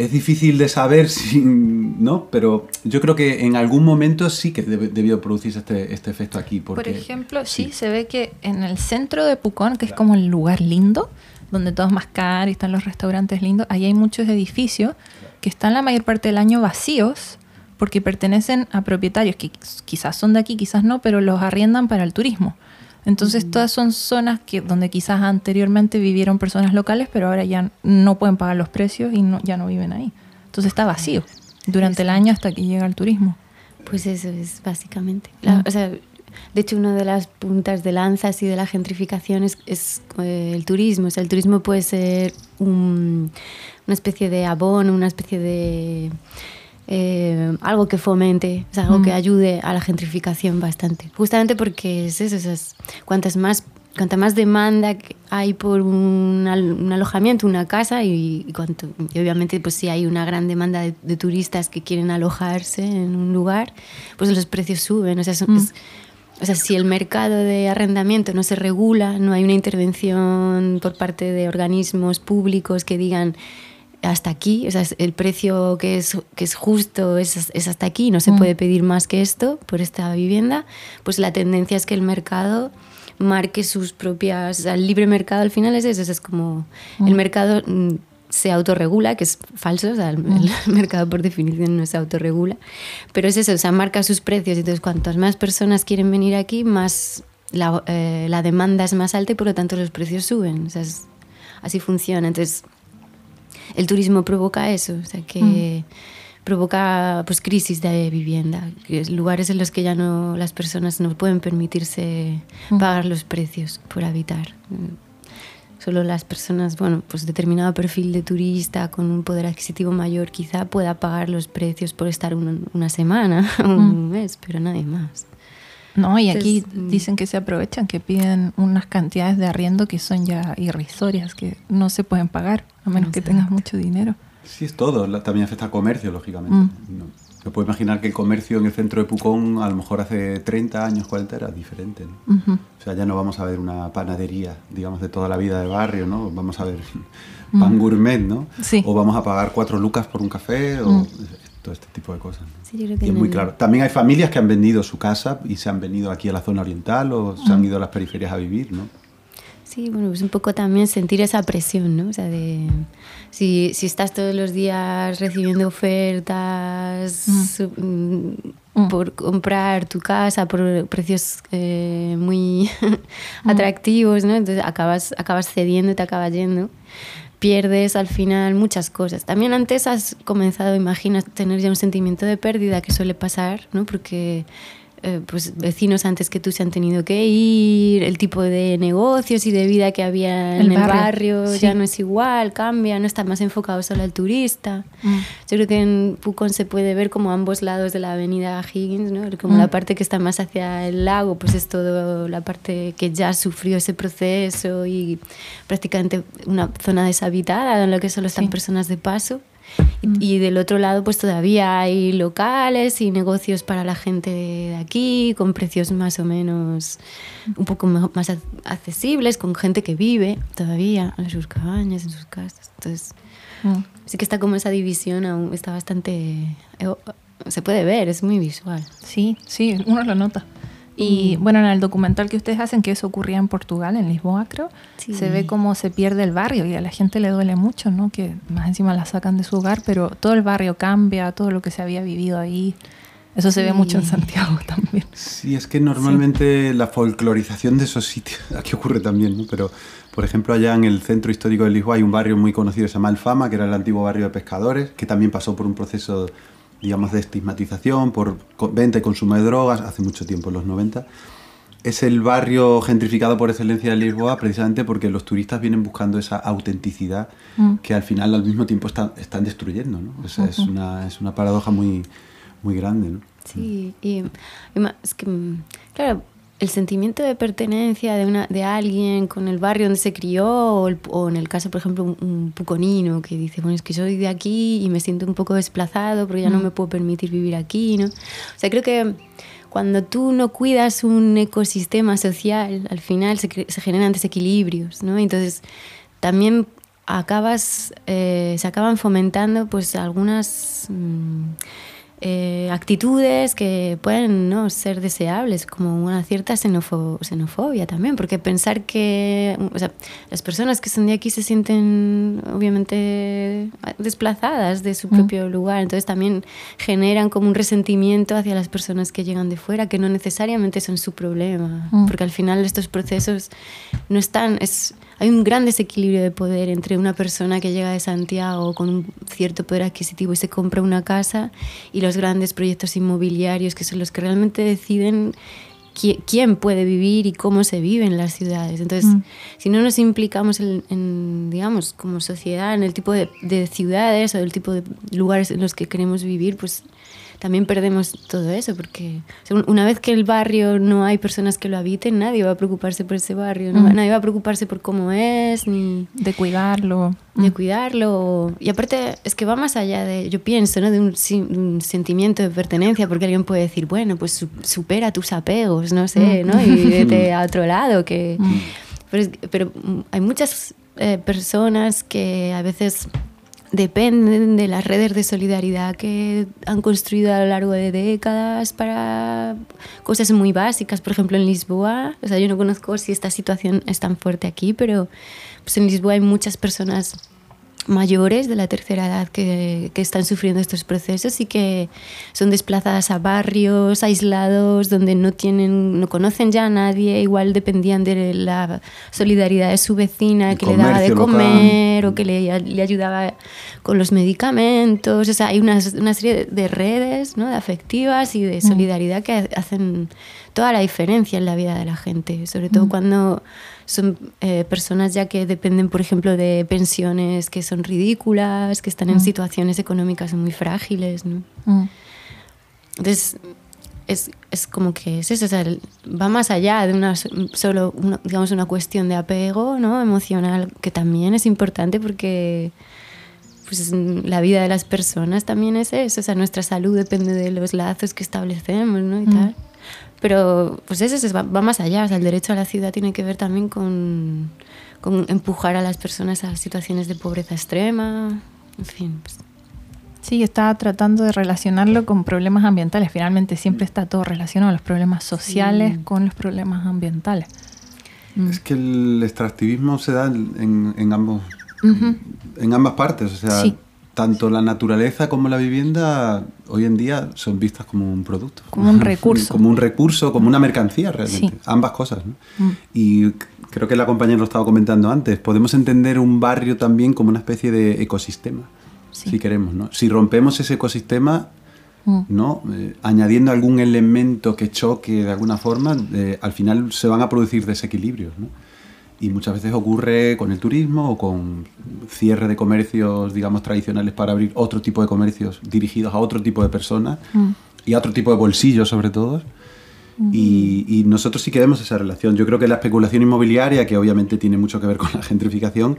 es difícil de saber si, ¿no? Pero yo creo que en algún momento sí que debió producirse este, este efecto aquí. Por ejemplo, sí. se ve que en el centro de Pucón, que es como el lugar lindo, donde todo es más caro y están los restaurantes lindos, ahí hay muchos edificios que están la mayor parte del año vacíos porque pertenecen a propietarios que quizás son de aquí, quizás no, pero los arriendan para el turismo. Entonces todas son zonas que donde quizás anteriormente vivieron personas locales, pero ahora ya no pueden pagar los precios y no, ya no viven ahí. Entonces está vacío durante el año hasta que llega el turismo. Pues eso es básicamente. o sea, de hecho, una de las puntas de lanzas y de la gentrificación es, eh, el turismo. O sea, el turismo puede ser una especie de abono, una especie de eh, algo que fomente, sea, algo que ayude a la gentrificación bastante. Justamente porque es eso, es, cuantas más, cuanta más demanda hay por un, un alojamiento, una casa, y, cuanto, y, obviamente pues si hay una gran demanda de, turistas que quieren alojarse en un lugar, pues los precios suben. O sea, es, o sea, si el mercado de arrendamiento no se regula, no hay una intervención por parte de organismos públicos que digan hasta aquí, o sea, el precio que es, que es justo es, es hasta aquí, no se mm. puede pedir más que esto por esta vivienda, pues la tendencia es que el mercado marque sus propias, o sea, el libre mercado al final es eso, es como el mm. mercado mm, se autorregula, que es falso, o sea, el, mercado por definición no se autorregula, pero es eso, o sea, marca sus precios, entonces cuantas más personas quieren venir aquí, más la, eh, la demanda es más alta y por lo tanto los precios suben, o sea, así funciona, entonces el turismo provoca eso, o sea, que mm. provoca pues crisis de vivienda, lugares en los que ya no las personas no pueden permitirse mm. pagar los precios por habitar. Solo las personas, bueno, pues determinado perfil de turista con un poder adquisitivo mayor quizá pueda pagar los precios por estar una, semana o un mm. mes, pero nadie más. No, y aquí dicen que se aprovechan, que piden unas cantidades de arriendo que son ya irrisorias, que no se pueden pagar, a menos que tengas mucho dinero. Sí, es todo. También afecta al comercio, lógicamente. Mm. se puede imaginar que el comercio en el centro de Pucón, a lo mejor hace 30 años, 40, era diferente. O sea, ya no vamos a ver una panadería, digamos, de toda la vida de barrio, ¿no? Vamos a ver pan gourmet, ¿no? Sí. O vamos a pagar cuatro lucas por un café, o mm. Todo este tipo de cosas es muy claro. También hay familias que han vendido su casa y se han venido aquí a la zona oriental o se han ido a las periferias a vivir, ¿no? Sí, bueno, pues un poco también sentir esa presión, ¿no? O sea, de si, si estás todos los días recibiendo ofertas mm, por comprar tu casa por precios eh, muy atractivos, ¿no? Entonces acabas, acabas cediendo y te acabas yendo pierdes al final muchas cosas. También antes has comenzado, imaginas, tener ya un sentimiento de pérdida que suele pasar, ¿no? Porque eh, pues vecinos antes que tú se han tenido que ir, el tipo de negocios y de vida que había en el, barrio, ya no es igual, cambia, no está más enfocado solo al turista. Mm. Yo creo que en Pucón se puede ver como ambos lados de la avenida Higgins, ¿no? como la mm. parte que está más hacia el lago, pues es todo la parte que ya sufrió ese proceso y prácticamente una zona deshabitada en la que solo están personas de paso. Mm. Y, del otro lado, pues todavía hay locales y negocios para la gente de aquí, con precios más o menos un poco más accesibles, con gente que vive todavía en sus cabañas, en sus casas. Entonces, mm. sí que está como esa división, aún está bastante. Eh, se puede ver, es muy visual. Sí, sí, uno lo nota. Y mm. bueno, en el documental que ustedes hacen, que eso ocurría en Portugal, en Lisboa creo, se ve cómo se pierde el barrio y a la gente le duele mucho, ¿no? Que más encima la sacan de su hogar, pero todo el barrio cambia, todo lo que se había vivido ahí. Eso se ve mucho en Santiago también. Sí, es que normalmente la folclorización de esos sitios, aquí ocurre también, ¿no? Pero, por ejemplo, allá en el centro histórico de Lisboa hay un barrio muy conocido se llama Alfama, que era el antiguo barrio de pescadores, que también pasó por un proceso digamos, de estigmatización por venta y consumo de drogas hace mucho tiempo, en los 90. Es el barrio gentrificado por excelencia de Lisboa precisamente porque los turistas vienen buscando esa autenticidad mm. que al final al mismo tiempo están, están destruyendo. ¿no? es, una, es una paradoja muy, muy grande. ¿no? Sí, y, es que, claro, el sentimiento de pertenencia de, una, de alguien con el barrio donde se crió, o, en el caso, por ejemplo, un, puconino que dice, bueno, es que soy de aquí y me siento un poco desplazado porque ya no mm. me puedo permitir vivir aquí, ¿no? O sea, creo que cuando tú no cuidas un ecosistema social, al final se, se generan desequilibrios, ¿no? Entonces, también acabas, eh, se acaban fomentando pues algunas... Mm, eh, actitudes que pueden no ser deseables, como una cierta xenofobia también, porque pensar que las personas que son de aquí se sienten obviamente desplazadas de su mm. propio lugar, entonces también generan como un resentimiento hacia las personas que llegan de fuera, que no necesariamente son su problema, mm. porque al final estos procesos no están... Es, hay un gran desequilibrio de poder entre una persona que llega de Santiago con un cierto poder adquisitivo y se compra una casa y los grandes proyectos inmobiliarios que son los que realmente deciden quién puede vivir y cómo se vive en las ciudades. Entonces, Mm. si no nos implicamos en, en, digamos, como sociedad, en el tipo de, de ciudades o el tipo de lugares en los que queremos vivir, pues también perdemos todo eso, porque o sea, un- una vez que el barrio no hay personas que lo habiten, nadie va a preocuparse por ese barrio, no Mm. nadie va a preocuparse por cómo es, ni De cuidarlo. de Mm. cuidarlo. Y aparte es que va más allá de, yo pienso, ¿no? de un, si- un sentimiento de pertenencia, porque alguien puede decir, bueno, pues su- supera tus apegos, no sé, ¿no? y vete a otro lado. Que, pero, es- pero, hay muchas eh, personas que a veces dependen de las redes de solidaridad que han construido a lo largo de décadas para cosas muy básicas. Por ejemplo, en Lisboa, o sea, yo no conozco si esta situación es tan fuerte aquí, pero pues en Lisboa hay muchas personas mayores de la tercera edad que, que están sufriendo estos procesos y que son desplazadas a barrios aislados donde no tienen no conocen ya a nadie igual dependían de la solidaridad de su vecina El que le daba de local. comer o que le, le ayudaba con los medicamentos o sea hay una, una serie de, de redes ¿no? de afectivas y de solidaridad que hacen toda la diferencia en la vida de la gente sobre todo cuando son eh, personas ya que dependen, por ejemplo, de pensiones que son ridículas, que están en Mm. situaciones económicas muy frágiles. ¿no? Mm. Entonces, es, es como que es eso, o sea, va más allá de una so- solo, una, digamos, una cuestión de apego ¿no? emocional, que también es importante porque pues, la vida de las personas también es eso, o sea, nuestra salud depende de los lazos que establecemos ¿no? y Mm. tal. Pero pues eso, es- va, va más allá, o sea, el derecho a la ciudad tiene que ver también con, con empujar a las personas a situaciones de pobreza extrema, en fin. pues, Sí, estaba tratando de relacionarlo con problemas ambientales. Finalmente siempre está todo relacionado, los problemas sociales Sí. con los problemas ambientales. Mm. Es que el extractivismo se da en, en ambos, Ujú. en ambas partes. O sea, Sí. Tanto la naturaleza como la vivienda hoy en día son vistas como un producto. Como un recurso. como un recurso, como una mercancía realmente. Sí. Ambas cosas. ¿no? Mm. Y creo que la compañera lo estaba comentando antes. Podemos entender un barrio también como una especie de ecosistema, Sí. si queremos. ¿no? Si rompemos ese ecosistema, Mm. ¿no? Eh, añadiendo algún elemento que choque de alguna forma, eh, al final se van a producir desequilibrios. ¿no? Y muchas veces ocurre con el turismo o con cierre de comercios, digamos, tradicionales para abrir otro tipo de comercios dirigidos a otro tipo de personas Mm. y a otro tipo de bolsillos sobre todo. Y, y nosotros sí que vemos esa relación. Yo creo que la especulación inmobiliaria, que obviamente tiene mucho que ver con la gentrificación,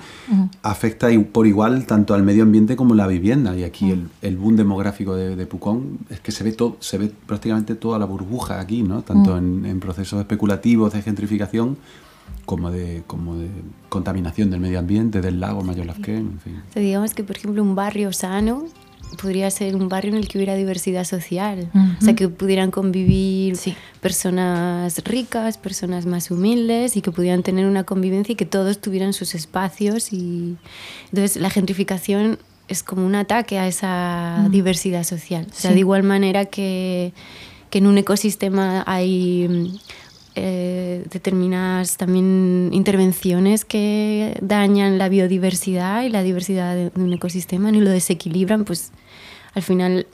afecta por igual tanto al medio ambiente como la vivienda. Y aquí el, el boom demográfico de, de Pucón es que se ve, todo, se ve prácticamente toda la burbuja aquí, ¿no? tanto en, en procesos especulativos de gentrificación como de, como de contaminación del medio ambiente, del lago Mayor Lafquén, en fin. o sea, digamos que, por ejemplo, un barrio sano podría ser un barrio en el que hubiera diversidad social, o sea, que pudieran convivir Sí. personas ricas, personas más humildes y que pudieran tener una convivencia y que todos tuvieran sus espacios y entonces la gentrificación es como un ataque a esa diversidad social. O sea, Sí. de igual manera que, que en un ecosistema hay eh, determinadas también intervenciones que dañan la biodiversidad y la diversidad de, de un ecosistema y lo desequilibran, pues al final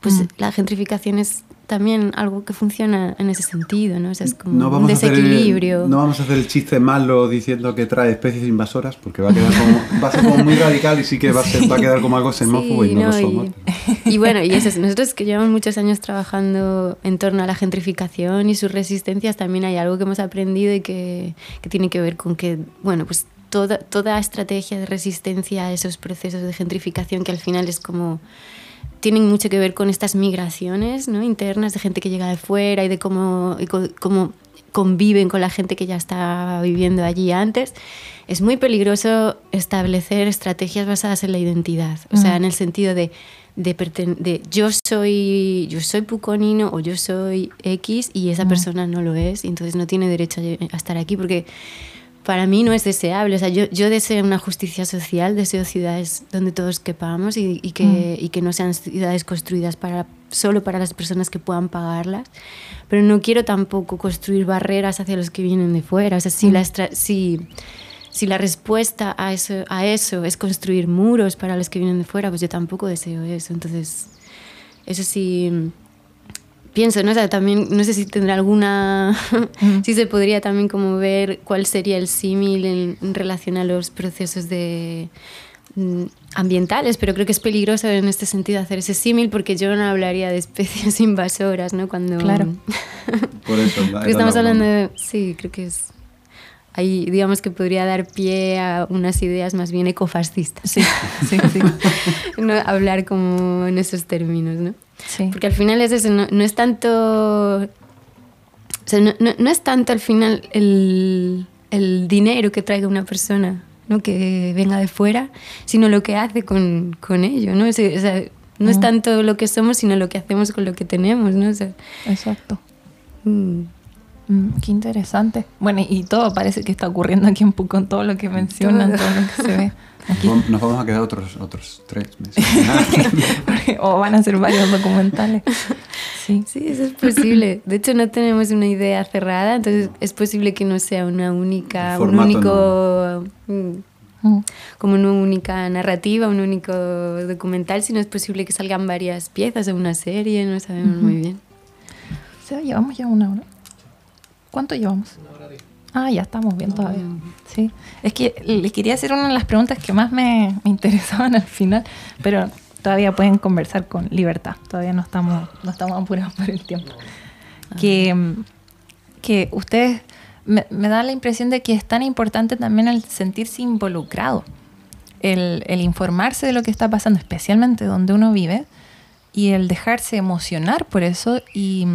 pues Mm. la gentrificación es también algo que funciona en ese sentido, ¿no? O sea, es como No un hacer el, desequilibrio. no vamos a hacer el chiste malo diciendo que trae especies invasoras, porque va a, quedar como, va a ser como muy radical y sí que va a, ser- va a quedar como algo xenófobo y no, lo y- somos. Y, bueno, y eso es, nosotros que llevamos muchos años trabajando en torno a la gentrificación y sus resistencias, también hay algo que hemos aprendido y que, que tiene que ver con que, bueno, pues toda, toda estrategia de resistencia a esos procesos de gentrificación que al final es como tienen mucho que ver con estas migraciones ¿no? internas de gente que llega de fuera y de cómo, y co- cómo conviven con la gente que ya está viviendo allí antes, es muy peligroso establecer estrategias basadas en la identidad. O sea, Mm. en el sentido de, de, de yo soy yo soy puconino o yo soy X y esa Mm. persona no lo es, y entonces no tiene derecho a, a estar aquí porque para mí no es deseable. O sea, yo, yo deseo una justicia social, deseo ciudades donde todos quepamos y, y que, y que no sean ciudades construidas para, solo para las personas que puedan pagarlas. Pero no quiero tampoco construir barreras hacia los que vienen de fuera. O sea, si, la, estra- si, si la respuesta a eso, a eso es construir muros para los que vienen de fuera, pues yo tampoco deseo eso. Entonces, eso sí pienso, ¿no? O sea, también no sé si tendrá alguna, si se podría también como ver cuál sería el símil en, relación a los procesos de mm, ambientales, pero creo que es peligroso en este sentido hacer ese símil porque yo no hablaría de especies invasoras, ¿no? Cuando claro. Por eso. estamos hablando de, sí, creo que es ahí digamos que podría dar pie a unas ideas más bien ecofascistas. Sí, sí, sí. no hablar como en esos términos, ¿no? Porque al final es eso, no, es tanto. O sea, no, no, es tanto al final el, el, dinero que traiga una persona, ¿no? que venga de fuera, sino lo que hace con, con ello. ¿no? O sea, no es mm. tanto lo que somos, sino lo que hacemos con lo que tenemos. ¿no? Exacto. Mm. Mm, qué interesante. Bueno, y todo parece que está ocurriendo aquí en Pucón, todo lo que mencionan, todo lo que se ve. Nos vamos a quedar otros, otros tres meses. o van a ser varios documentales. Sí. sí, eso es posible. De hecho, no tenemos una idea cerrada, entonces es posible que no sea una única, un único... Mm, mm. como una única narrativa, un único documental, sino es posible que salgan varias piezas de una serie, no sabemos muy bien. llevamos ya una hora. ¿Cuánto llevamos? Una hora diez. Ah, ya estamos bien todavía. Sí. Es que les quería hacer una de las preguntas que más me, interesaban al final, pero todavía pueden conversar con libertad. Todavía no estamos, no estamos apurados por el tiempo. Que, que ustedes me, me da la impresión de que es tan importante también el sentirse involucrado, el, el informarse de lo que está pasando, especialmente donde uno vive y el dejarse emocionar por eso y,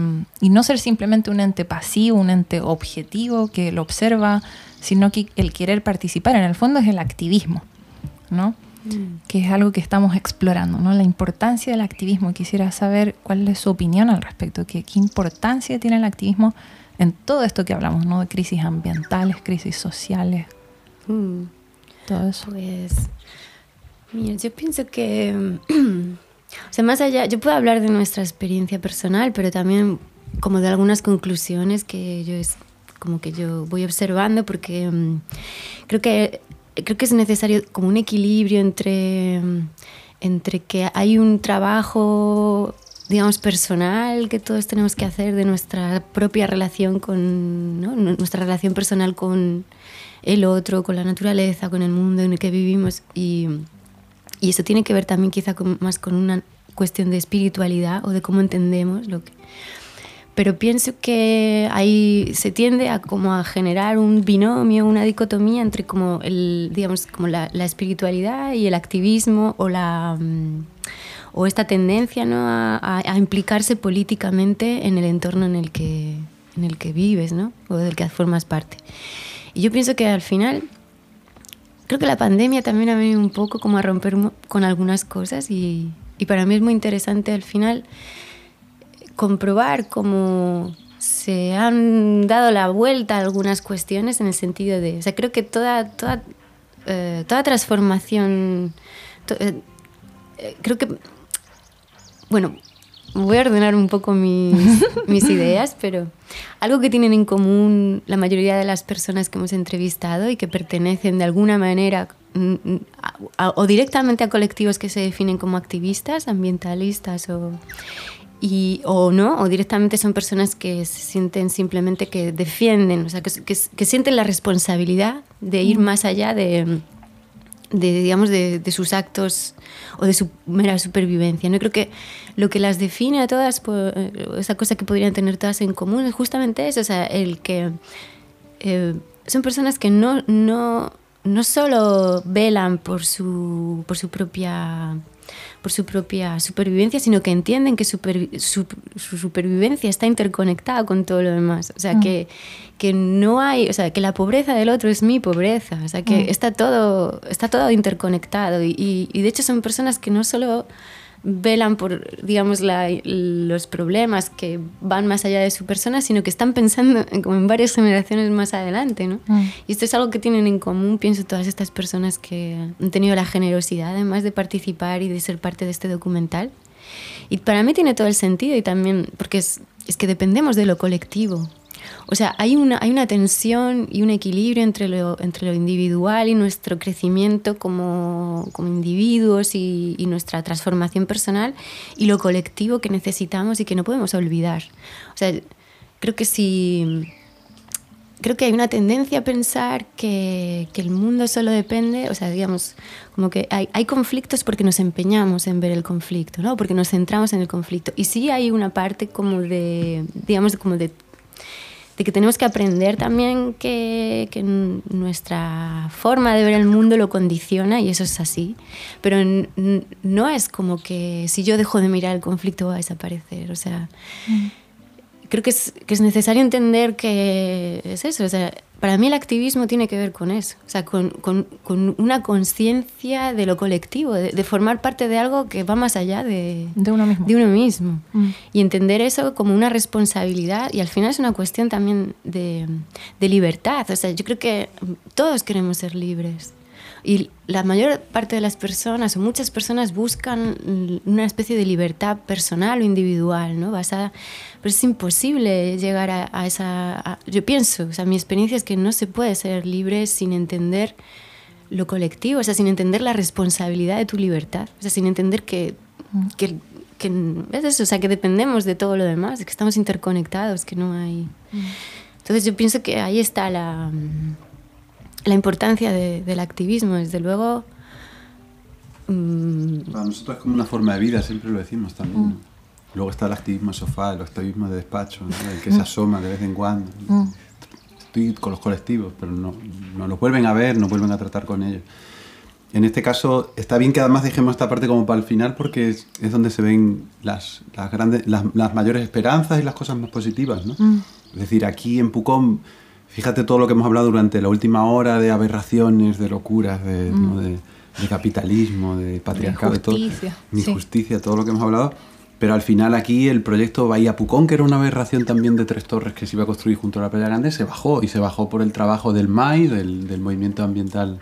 no ser simplemente un ente pasivo, un ente objetivo que lo observa, sino que el querer participar. En el fondo es el activismo, ¿no? Mm. Que es algo que estamos explorando, ¿no? La importancia del activismo. Quisiera saber cuál es su opinión al respecto, qué, qué importancia tiene el activismo en todo esto que hablamos, ¿no? De crisis ambientales, crisis sociales, mm. todo eso. Pues, mira, yo pienso que O sea, más allá, yo puedo hablar de nuestra experiencia personal, pero también como de algunas conclusiones que yo es como que yo voy observando porque mm, creo que creo que es necesario como un equilibrio entre mm, entre que hay un trabajo digamos personal que todos tenemos que hacer de nuestra propia relación con ¿no? nuestra relación personal con el otro con la naturaleza con el mundo en el que vivimos y y eso tiene que ver también quizá más con una cuestión de espiritualidad o de cómo entendemos lo que... Pero pienso que ahí se tiende a como a generar un binomio, una dicotomía entre como el, digamos, como la, espiritualidad y el activismo o la mm, o esta tendencia ¿no? a, a, implicarse políticamente en el entorno en el que en el que vives, ¿no? O del que formas parte. Y yo pienso que al final creo que la pandemia también ha venido un poco como a romper con algunas cosas y, y para mí es muy interesante al final comprobar cómo se han dado la vuelta a algunas cuestiones en el sentido de, o sea, creo que toda, toda, eh, toda transformación, eh, eh, creo que, bueno, voy a ordenar un poco mis, mis, ideas, pero algo que tienen en común la mayoría de las personas que hemos entrevistado y que pertenecen de alguna manera mm, mm, o directamente a colectivos que se definen como activistas, ambientalistas o, y, o no, o directamente son personas que se sienten simplemente que defienden, o sea, que, que, sienten la responsabilidad de ir más allá de, de digamos, de, de, sus actos o de su mera supervivencia. ¿no? Creo que lo que las define a todas, pues, esa cosa que podrían tener todas en común, es justamente eso, o sea, el que eh, son personas que no, no, no solo velan por su, por su propia por su propia supervivencia, sino que entienden que su, supervivencia está interconectada con todo lo demás. O sea, mm. que, que no hay, o sea, que la pobreza del otro es mi pobreza. O sea, que mm. está, todo, está todo interconectado. y, de hecho son personas que no solo velan por, digamos, los problemas que van más allá de su persona, sino que están pensando en, como en varias generaciones más adelante, ¿no? Mm. Y esto es algo que tienen en común, pienso, todas estas personas que han tenido la generosidad, además de participar y de ser parte de este documental. Y para mí tiene todo el sentido y también, porque es, es que dependemos de lo colectivo. O sea, hay una, hay una tensión y un equilibrio entre lo, entre lo individual y nuestro crecimiento como, como individuos y, y, nuestra transformación personal y lo colectivo que necesitamos y que no podemos olvidar. O sea, creo que si creo que hay una tendencia a pensar que, que, el mundo solo depende, o sea, digamos, como que hay, hay, conflictos porque nos empeñamos en ver el conflicto, ¿no? Porque nos centramos en el conflicto. Y sí hay una parte como de, digamos, como de, de que tenemos que aprender también que, que, nuestra forma de ver el mundo lo condiciona y eso es así. Pero no es como que si yo dejo de mirar el conflicto va a desaparecer, o sea... Mm creo que es, que es necesario entender que es eso. O sea, para mí el activismo tiene que ver con eso, o sea, con, con, con una conciencia de lo colectivo, de, de, formar parte de algo que va más allá de, de uno mismo. De uno mismo. Mm. Y entender eso como una responsabilidad y al final es una cuestión también de, de libertad. O sea, yo creo que todos queremos ser libres. Y la mayor parte de las personas, o muchas personas, buscan una especie de libertad personal o individual, ¿no? Basada, pero es imposible llegar a, a esa... A, yo pienso, o sea, mi experiencia es que no se puede ser libre sin entender lo colectivo, o sea, sin entender la responsabilidad de tu libertad, o sea, sin entender que, que, que es eso, o sea, que dependemos de todo lo demás, de que estamos interconectados, que no hay... Entonces yo pienso que ahí está la la importancia de, del activismo, desde luego. Mmm... Para nosotros es como una forma de vida, siempre lo decimos también. Mm. Luego está el activismo sofá, el activismo de despacho, ¿no? el que mm. se asoma de vez en cuando. Mm. Estoy con los colectivos, pero no, no los vuelven a ver, no vuelven a tratar con ellos. En este caso, está bien que además dejemos esta parte como para el final porque es, es donde se ven las, las grandes, las, las, mayores esperanzas y las cosas más positivas. ¿no? Es decir, aquí en Pucón Fíjate todo lo que hemos hablado durante la última hora de aberraciones, de locuras, de, mm. ¿no? de, de capitalismo, de patriarcado, de todo. Injusticia, sí. todo lo que hemos hablado. Pero al final aquí el proyecto Bahía Pucón, que era una aberración también de tres torres que se iba a construir junto a la Playa Grande, se bajó. Y se bajó por el trabajo del MAI, del, del Movimiento Ambiental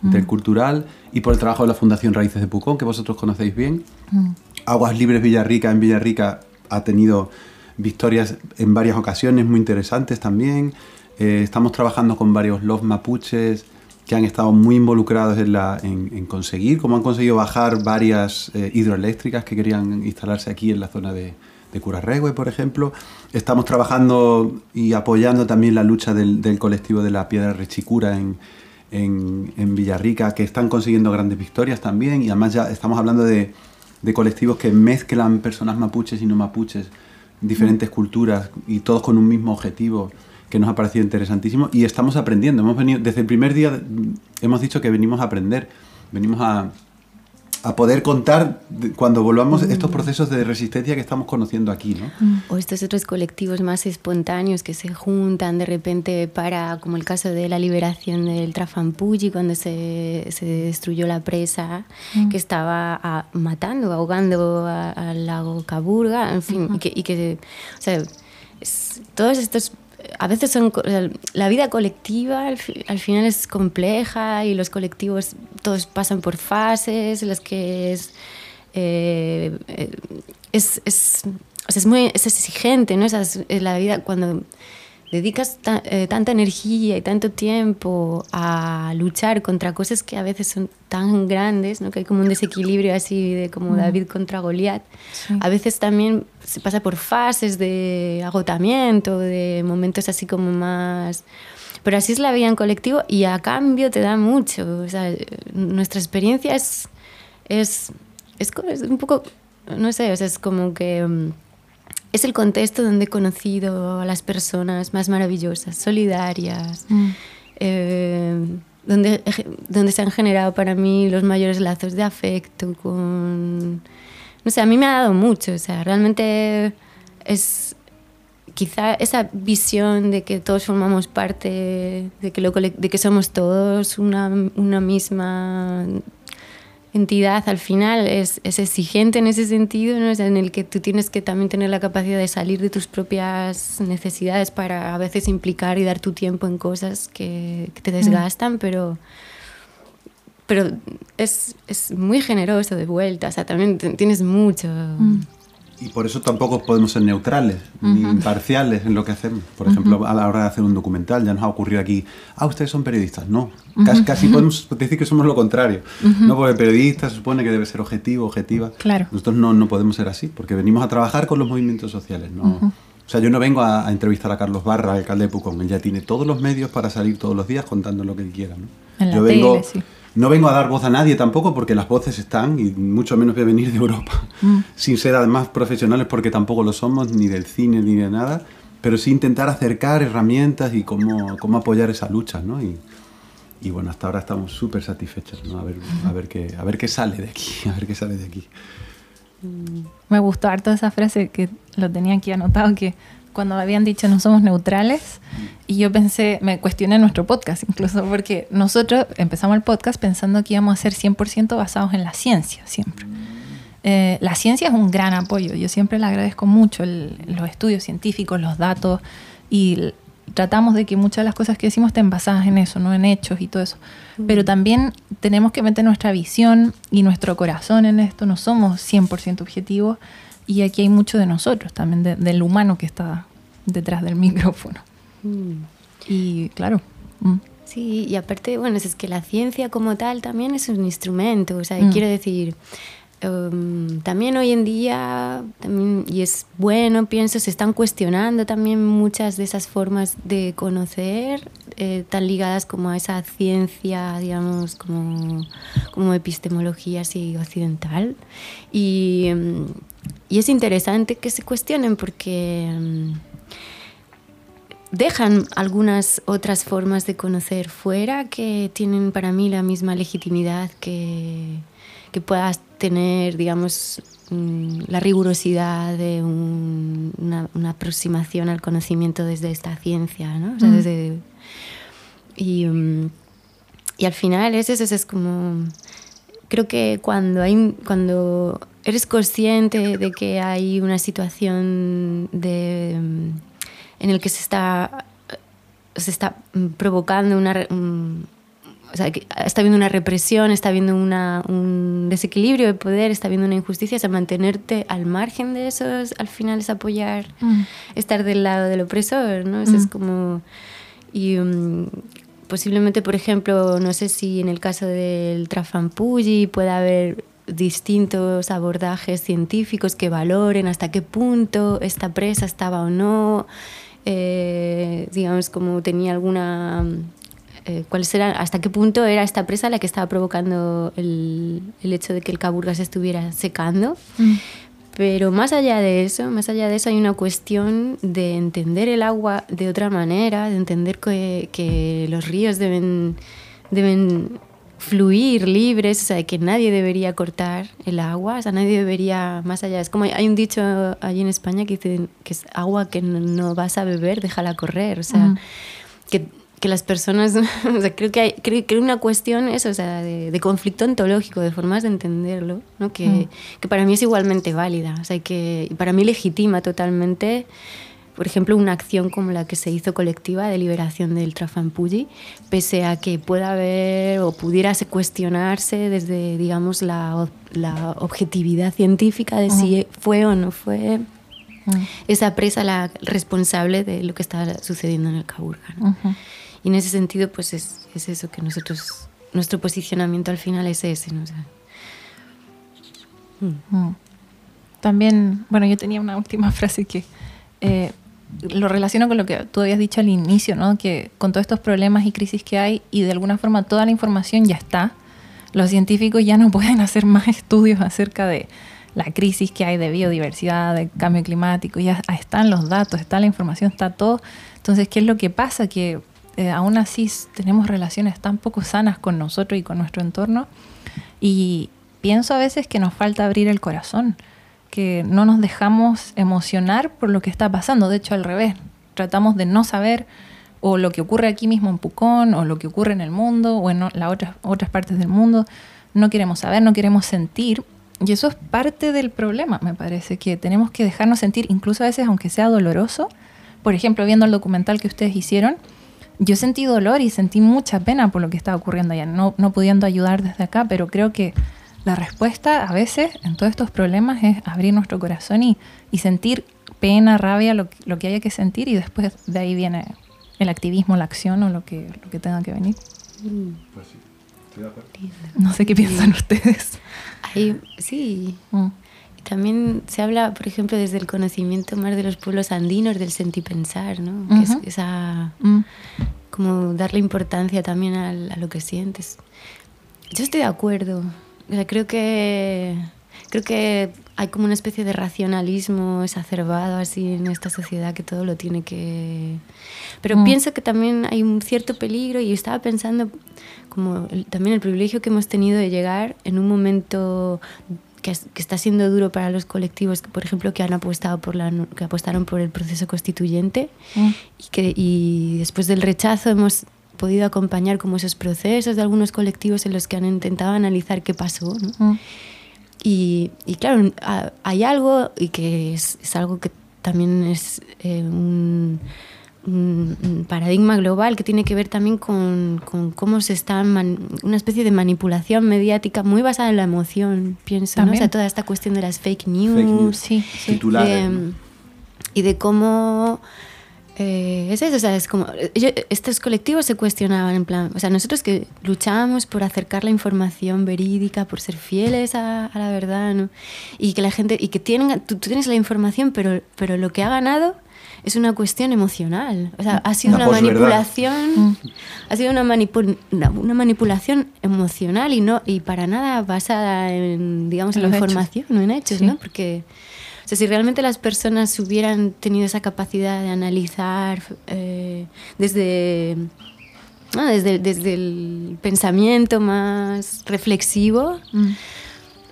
mm. Intercultural, y por el trabajo de la Fundación Raíces de Pucón, que vosotros conocéis bien. Mm. Aguas Libres Villarrica en Villarrica ha tenido victorias en varias ocasiones muy interesantes también. Eh, estamos trabajando con varios los mapuches que han estado muy involucrados en, la, en, en conseguir, como han conseguido bajar varias eh, hidroeléctricas que querían instalarse aquí en la zona de, de Curarregue, por ejemplo. Estamos trabajando y apoyando también la lucha del, del colectivo de la Piedra Rechicura en, en, en, Villarrica, que están consiguiendo grandes victorias también. Y además ya estamos hablando de, de colectivos que mezclan personas mapuches y no mapuches, diferentes mm. culturas y todos con un mismo objetivo que nos ha parecido interesantísimo y estamos aprendiendo. Hemos venido, desde el primer día hemos dicho que venimos a aprender, venimos a, a poder contar cuando volvamos mm. estos procesos de resistencia que estamos conociendo aquí, ¿no? Mm. O estos otros colectivos más espontáneos que se juntan de repente para, como el caso de la liberación del Trafampuyi cuando se, se destruyó la presa mm. que estaba a, matando, ahogando al lago Caburga, en fin, -huh. y, que, y que, o sea, es, todos estos a veces son la vida colectiva al, al, final es compleja y los colectivos todos pasan por fases en las que es eh, es, es, sea, es muy es exigente no Esa es, es la vida cuando dedicas ta, eh, tanta energía y tanto tiempo a luchar contra cosas que a veces son tan grandes, ¿no? que hay como un desequilibrio así de como mm. David contra Goliat, sí. a veces también se pasa por fases de agotamiento, de momentos así como más... Pero así es la vida en colectivo y a cambio te da mucho. O sea, nuestra experiencia es, es, es, es un poco, no sé, o sea, es como que mm, es el contexto donde he conocido a las personas más maravillosas, solidarias, mm. eh, donde, donde se han generado para mí los mayores lazos de afecto con... No sé, a mí me ha dado mucho, o sea, realmente es quizá esa visión de que todos formamos parte, de que, lo, de que somos todos una, una misma entidad al final es, es, exigente en ese sentido, ¿no? es en el que tú tienes que también tener la capacidad de salir de tus propias necesidades para a veces implicar y dar tu tiempo en cosas que, que te mm. desgastan, mm. pero, pero es, es, muy generoso de vuelta, o sea, también tienes mucho. Mm. Y por eso tampoco podemos ser neutrales ni imparciales en lo que hacemos. Por ejemplo, a la hora de hacer un documental, ya nos ha ocurrido aquí, ah, ustedes son periodistas. No, casi, casi, podemos decir que somos lo contrario. No, porque periodista se supone que debe ser objetivo, objetiva. Claro. Nosotros no, no podemos ser así, porque venimos a trabajar con los movimientos sociales. ¿no? O sea, yo no vengo a, entrevistar a Carlos Barra, alcalde de Pucón. Él ya tiene todos los medios para salir todos los días contando lo que él quiera. ¿no? En la yo tele, vengo, sí. No vengo a dar voz a nadie tampoco porque las voces están y mucho menos voy a venir de Europa Mm. sin ser además profesionales porque tampoco lo somos ni del cine ni de nada, pero sí intentar acercar herramientas y cómo, cómo apoyar esa lucha, ¿no? Y, y bueno, hasta ahora estamos súper satisfechos, ¿no? A ver, a, ver qué, a ver qué sale de aquí, a ver qué sale de aquí. Me gustó harto esa frase que lo tenía aquí anotado, que cuando habían dicho no somos neutrales, y yo pensé, me cuestioné nuestro podcast incluso, porque nosotros empezamos el podcast pensando que íbamos a ser 100% basados en la ciencia, siempre. Eh, la ciencia es un gran apoyo, yo siempre le agradezco mucho el- los estudios científicos, los datos, y tratamos de que muchas de las cosas que decimos estén basadas en eso, no en hechos y todo eso. Pero también tenemos que meter nuestra visión y nuestro corazón en esto, no somos 100% objetivos y aquí hay mucho de nosotros también, de- del humano que está detrás del micrófono. Mm. Y claro, mm, Sí, y aparte, bueno, es que la ciencia como tal también es un instrumento, o sea, Mm. quiero decir, em, también hoy en día, también, y es bueno, pienso, se están cuestionando también muchas de esas formas de conocer, eh, tan ligadas como a esa ciencia, digamos, como, como epistemología así occidental. Y, em, y es interesante que se cuestionen porque... em, dejan algunas otras formas de conocer fuera que tienen para mí la misma legitimidad que, que puedas tener, digamos, mm, la rigurosidad de un- una, una aproximación al conocimiento desde esta ciencia, ¿no? O sea, Mm. desde- y, mm, y al final es, es, es como creo que cuando hay cuando eres consciente de que hay una situación de en el que se está se está provocando una mm, o sea, que está habiendo una represión, está habiendo una, un desequilibrio de poder, está habiendo una injusticia, o sea, mantenerte al margen de eso es- al final es apoyar, Mm. estar del lado del opresor, ¿no? Eso es Mm. como... Y mm, posiblemente, por ejemplo, no sé si en el caso del Trafalgar pueda haber distintos abordajes científicos que valoren hasta qué punto esta presa estaba o no, eh, digamos, como tenía alguna... eh, cuál será, hasta qué punto era esta presa la que estaba provocando el, el hecho de que el Caburgas estuviera secando. Mm. Pero más allá de eso, más allá de eso hay una cuestión de entender el agua de otra manera, de entender que, que los ríos deben, deben fluir libres, o sea, que nadie debería cortar el agua, o sea, nadie debería, más allá, es como hay un dicho allí en España que dice que es agua que no, no vas a beber, déjala correr, o sea, que, que las personas, o sea, creo que hay creo, hay una cuestión eso, o sea, de, de conflicto ontológico, de formas de entenderlo, ¿no? que, que para mí es igualmente válida, o sea, que para mí legitima totalmente, por ejemplo, una acción como la que se hizo colectiva de liberación del Trafalgar, pese a que pueda haber o pudiera se cuestionarse desde, digamos, la, la objetividad científica de si fue o no fue Mm. esa presa la responsable de lo que está sucediendo en el Caburga. ¿no? Ujú. Y en ese sentido, pues es, es eso que nosotros, nuestro posicionamiento al final es ese. ¿no? O sea, Mm. También, bueno, yo tenía una última frase que eh, lo relaciono con lo que tú habías dicho al inicio, ¿no? Que con todos estos problemas y crisis que hay y de alguna forma toda la información ya está, los científicos ya no pueden hacer más estudios acerca de la crisis que hay de biodiversidad, de cambio climático, ya están los datos, está la información, está todo. Entonces, ¿qué es lo que pasa? Que eh, aún así tenemos relaciones tan poco sanas con nosotros y con nuestro entorno y pienso a veces que nos falta abrir el corazón, que no nos dejamos emocionar por lo que está pasando, de hecho al revés, tratamos de no saber o lo que ocurre aquí mismo en Pucón o lo que ocurre en el mundo o en las otras, otras partes del mundo, no queremos saber, no queremos sentir. Y eso es parte del problema, me parece, que tenemos que dejarnos sentir, incluso a veces aunque sea doloroso, por ejemplo, viendo el documental que ustedes hicieron, yo sentí dolor y sentí mucha pena por lo que estaba ocurriendo allá, no, no pudiendo ayudar desde acá, pero creo que la respuesta a veces en todos estos problemas es abrir nuestro corazón y, y sentir pena, rabia, lo, lo, que haya que sentir y después de ahí viene el activismo, la acción o lo que, lo que tenga que venir. Pues sí, estoy de acuerdo. No sé qué piensan ustedes. Ahí, sí. Mm. También se habla, por ejemplo, desde el conocimiento más de los pueblos andinos, del sentipensar, ¿no? Que es esa... Mm. Como darle importancia también a, a, lo que sientes. Yo estoy de acuerdo. O sea, creo que... Creo que hay como una especie de racionalismo exacerbado así en esta sociedad que todo lo tiene que... Pero mm. pienso que también hay un cierto peligro y estaba pensando como también el privilegio que hemos tenido de llegar en un momento que, que, está siendo duro para los colectivos, por ejemplo, que han apostado por la, que apostaron por el proceso constituyente mm. y que y después del rechazo hemos podido acompañar como esos procesos de algunos colectivos en los que han intentado analizar qué pasó. ¿no? Mm. Y, y, claro, hay algo y que es, es algo que también es eh, un, un, paradigma global que tiene que ver también con, con cómo se está una especie de manipulación mediática muy basada en la emoción, pienso, ¿no? O sea, toda esta cuestión de las fake news, Sí, sí. y de cómo eh, es eso, o sea, es como, estos colectivos se cuestionaban en plan, o sea, nosotros que luchábamos por acercar la información verídica, por ser fieles a, la verdad, ¿no? Y que la gente, y que tienen, tú, tienes la información, pero, pero lo que ha ganado es una cuestión emocional. O sea, ha sido una, manipulación, mm. ha sido una, una, manipulación emocional y no y para nada basada en, digamos, en, la información, no en hechos, ¿no? Porque o sea, si realmente las personas hubieran tenido esa capacidad de analizar eh, desde, desde, desde, el pensamiento más reflexivo, mm.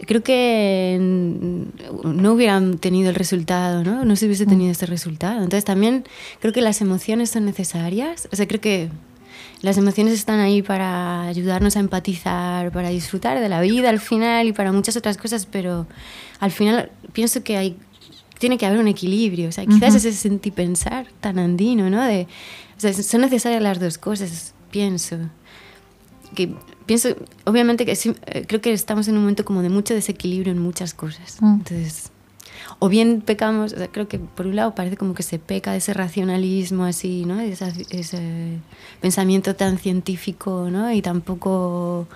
creo que no hubieran tenido el resultado, ¿no? No se hubiese tenido mm. ese resultado. Entonces también creo que las emociones son necesarias. O sea, creo que las emociones están ahí para ayudarnos a empatizar, para disfrutar de la vida al final y para muchas otras cosas, pero al final pienso que hay, tiene que haber un equilibrio. O sea, quizás ese sentir pensar tan andino, ¿no? De, o sea, son necesarias las dos cosas, pienso. Que pienso, obviamente que sí, eh, creo que estamos en un momento como de mucho desequilibrio en muchas cosas. Mm. Entonces, o bien pecamos, o sea, creo que por un lado parece como que se peca de ese racionalismo así, ¿no? De ese pensamiento tan científico, ¿no? Y tampoco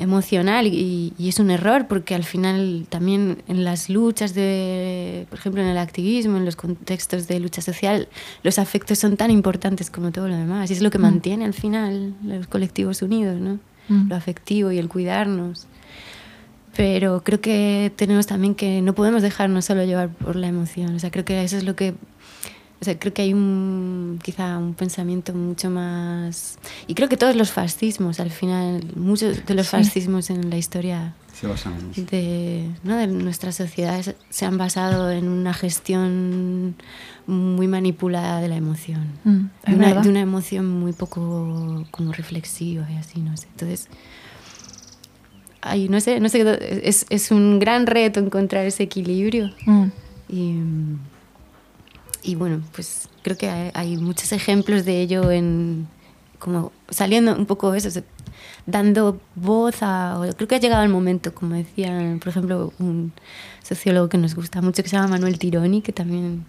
emocional y, es un error porque al final también en las luchas de, por ejemplo, en el activismo, en los contextos de lucha social, los afectos son tan importantes como todo lo demás y es lo que mm. mantiene al final los colectivos unidos, ¿no? Mm. Lo afectivo y el cuidarnos. Pero creo que tenemos también que no podemos dejarnos solo llevar por la emoción, o sea, creo que eso es lo que o sea, creo que hay un, quizá un pensamiento mucho más... Y creo que todos los fascismos, al final, muchos de los fascismos en la historia de, ¿no? de nuestras sociedades se han basado en una gestión muy manipulada de la emoción. Mm, de, una, de, una, emoción muy poco como reflexiva y así, no sé. Entonces, ay, no sé, no sé, es, es un gran reto encontrar ese equilibrio. Mm. Y y bueno, pues creo que hay, muchos ejemplos de ello en como saliendo un poco eso, dando voz a... Creo que ha llegado el momento, como decía, por ejemplo, un sociólogo que nos gusta mucho, que se llama Manuel Tironi, que también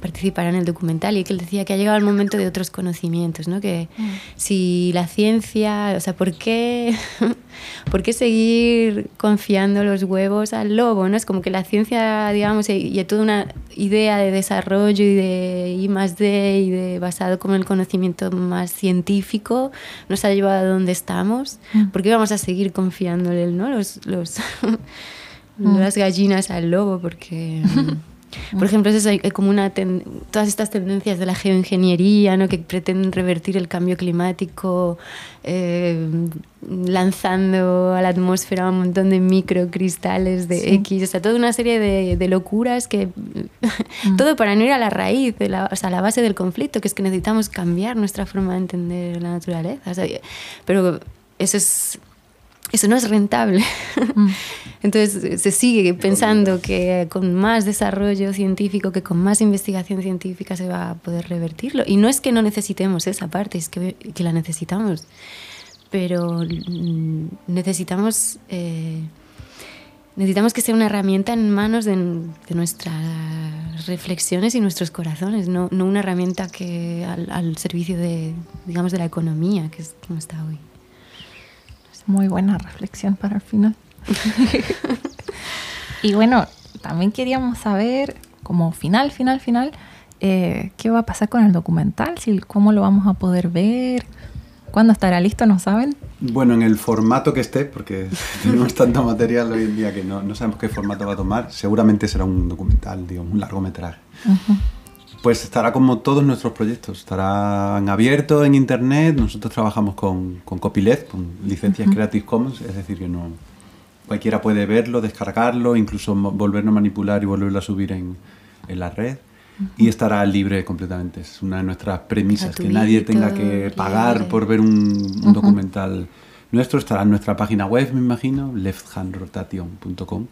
participará en el documental y que él decía que ha llegado el momento de otros conocimientos, ¿no? Que mm. si la ciencia, o sea, ¿por qué, ¿por qué seguir confiando los huevos al lobo, no? Es como que la ciencia, digamos, y, toda una idea de desarrollo y de I más D y de basado como en el conocimiento más científico nos ha llevado a donde estamos. Mm. ¿Por qué vamos a seguir confiándole, ¿no? Los, los mm. las gallinas al lobo, porque... Por ejemplo, es hay, como una todas estas tendencias de la geoingeniería ¿no? que pretenden revertir el cambio climático, eh, lanzando a la atmósfera un montón de microcristales de X, o sea, toda una serie de, de locuras que... Mm. todo para no ir a la raíz, de la, o sea, a la base del conflicto, que es que necesitamos cambiar nuestra forma de entender la naturaleza. pero eso es eso no es rentable. Mm. Entonces se sigue pensando que con más desarrollo científico, que con más investigación científica se va a poder revertirlo. Y no es que no necesitemos esa parte, es que, que la necesitamos. pero mm, necesitamos, eh, necesitamos que sea una herramienta en manos de, de nuestras reflexiones y nuestros corazones, no, no una herramienta que al, al, servicio de, digamos, de la economía, que es como está hoy. Muy buena reflexión para el final. y bueno, también queríamos saber, como final, final, final, eh, qué va a pasar con el documental, si, cómo lo vamos a poder ver, cuándo estará listo, ¿no saben? Bueno, en el formato que esté, porque tenemos tanto material hoy en día que no, no, sabemos qué formato va a tomar, seguramente será un documental, digamos, un largometraje. Uh -huh. Pues estará como todos nuestros proyectos, estarán abiertos en internet, nosotros trabajamos con, con copyleft, con licencias uh -huh. Creative Commons, es decir, que no cualquiera puede verlo, descargarlo, incluso volverlo a manipular y volverlo a subir en, en la red. Uh -huh. Y estará libre completamente. Es una de nuestras premisas, que nadie tenga que pagar libre. por ver un, un uh -huh. documental nuestro. Estará en nuestra página web, me imagino, lefthandrotation.com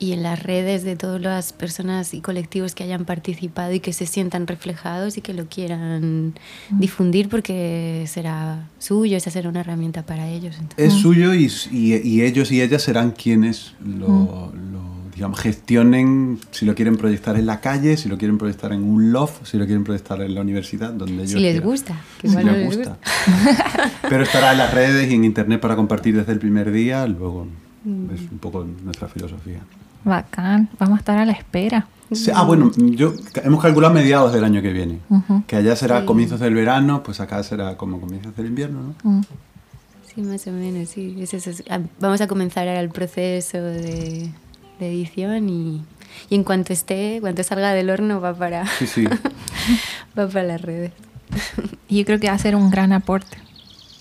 y en las redes de todas las personas y colectivos que hayan participado y que se sientan reflejados y que lo quieran difundir porque será suyo, esa será una herramienta para ellos. Entonces. Es suyo y, y, y, ellos y ellas serán quienes lo, lo, digamos, gestionen, si lo quieren proyectar en la calle, si lo quieren proyectar en un loft, si lo quieren proyectar en la universidad, donde ellos Si les quieran. gusta, que si igual les no les gusta. Pero estará en las redes y en internet para compartir desde el primer día, luego es un poco nuestra filosofía. Bacán, vamos a estar a la espera. Sí, ah, bueno, yo, hemos calculado mediados del año que viene. Uh -huh. Que allá será sí. comienzos del verano, pues acá será como comienzos del invierno, ¿no? Uh -huh. Sí, más o menos, sí. Es eso. Vamos a comenzar ahora el proceso de, de edición y, y, en cuanto esté, cuando salga del horno va para, sí, sí. va para las redes. Y yo creo que va a ser un gran aporte.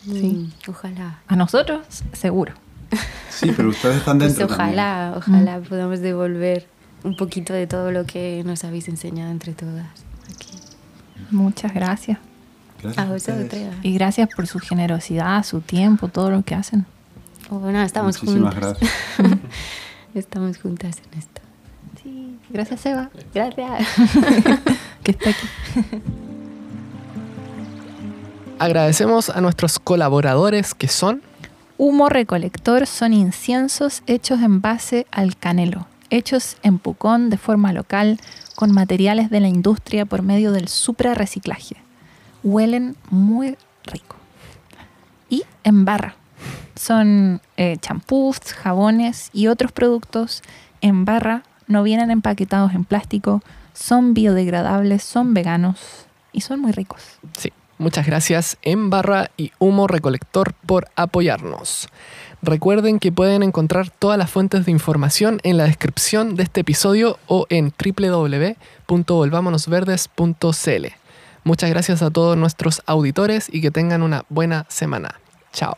Sí. Mm, ojalá. A nosotros, seguro. Sí, pero ustedes están dentro. Pues ojalá, también. ojalá mm. podamos devolver un poquito de todo lo que nos habéis enseñado entre todas aquí. Muchas gracias. Gracias a vosotros. Y gracias por su generosidad, su tiempo, todo lo que hacen. Oh, bueno, estamos Muchísimas juntas. gracias. estamos juntas en esto. Sí, gracias Eva. Gracias. que está aquí. Agradecemos a nuestros colaboradores que son Humo recolector son inciensos hechos en base al canelo, hechos en Pucón de forma local con materiales de la industria por medio del supra-reciclaje. Huelen muy rico. Y en barra. Son eh, champús, jabones y otros productos en barra. No vienen empaquetados en plástico, son biodegradables, son veganos y son muy ricos. Sí. Muchas gracias en barra y humo recolector por apoyarnos. Recuerden que pueden encontrar todas las fuentes de información en la descripción de este episodio o en www.volvamonosverdes.cl. Muchas gracias a todos nuestros auditores y que tengan una buena semana. Chao.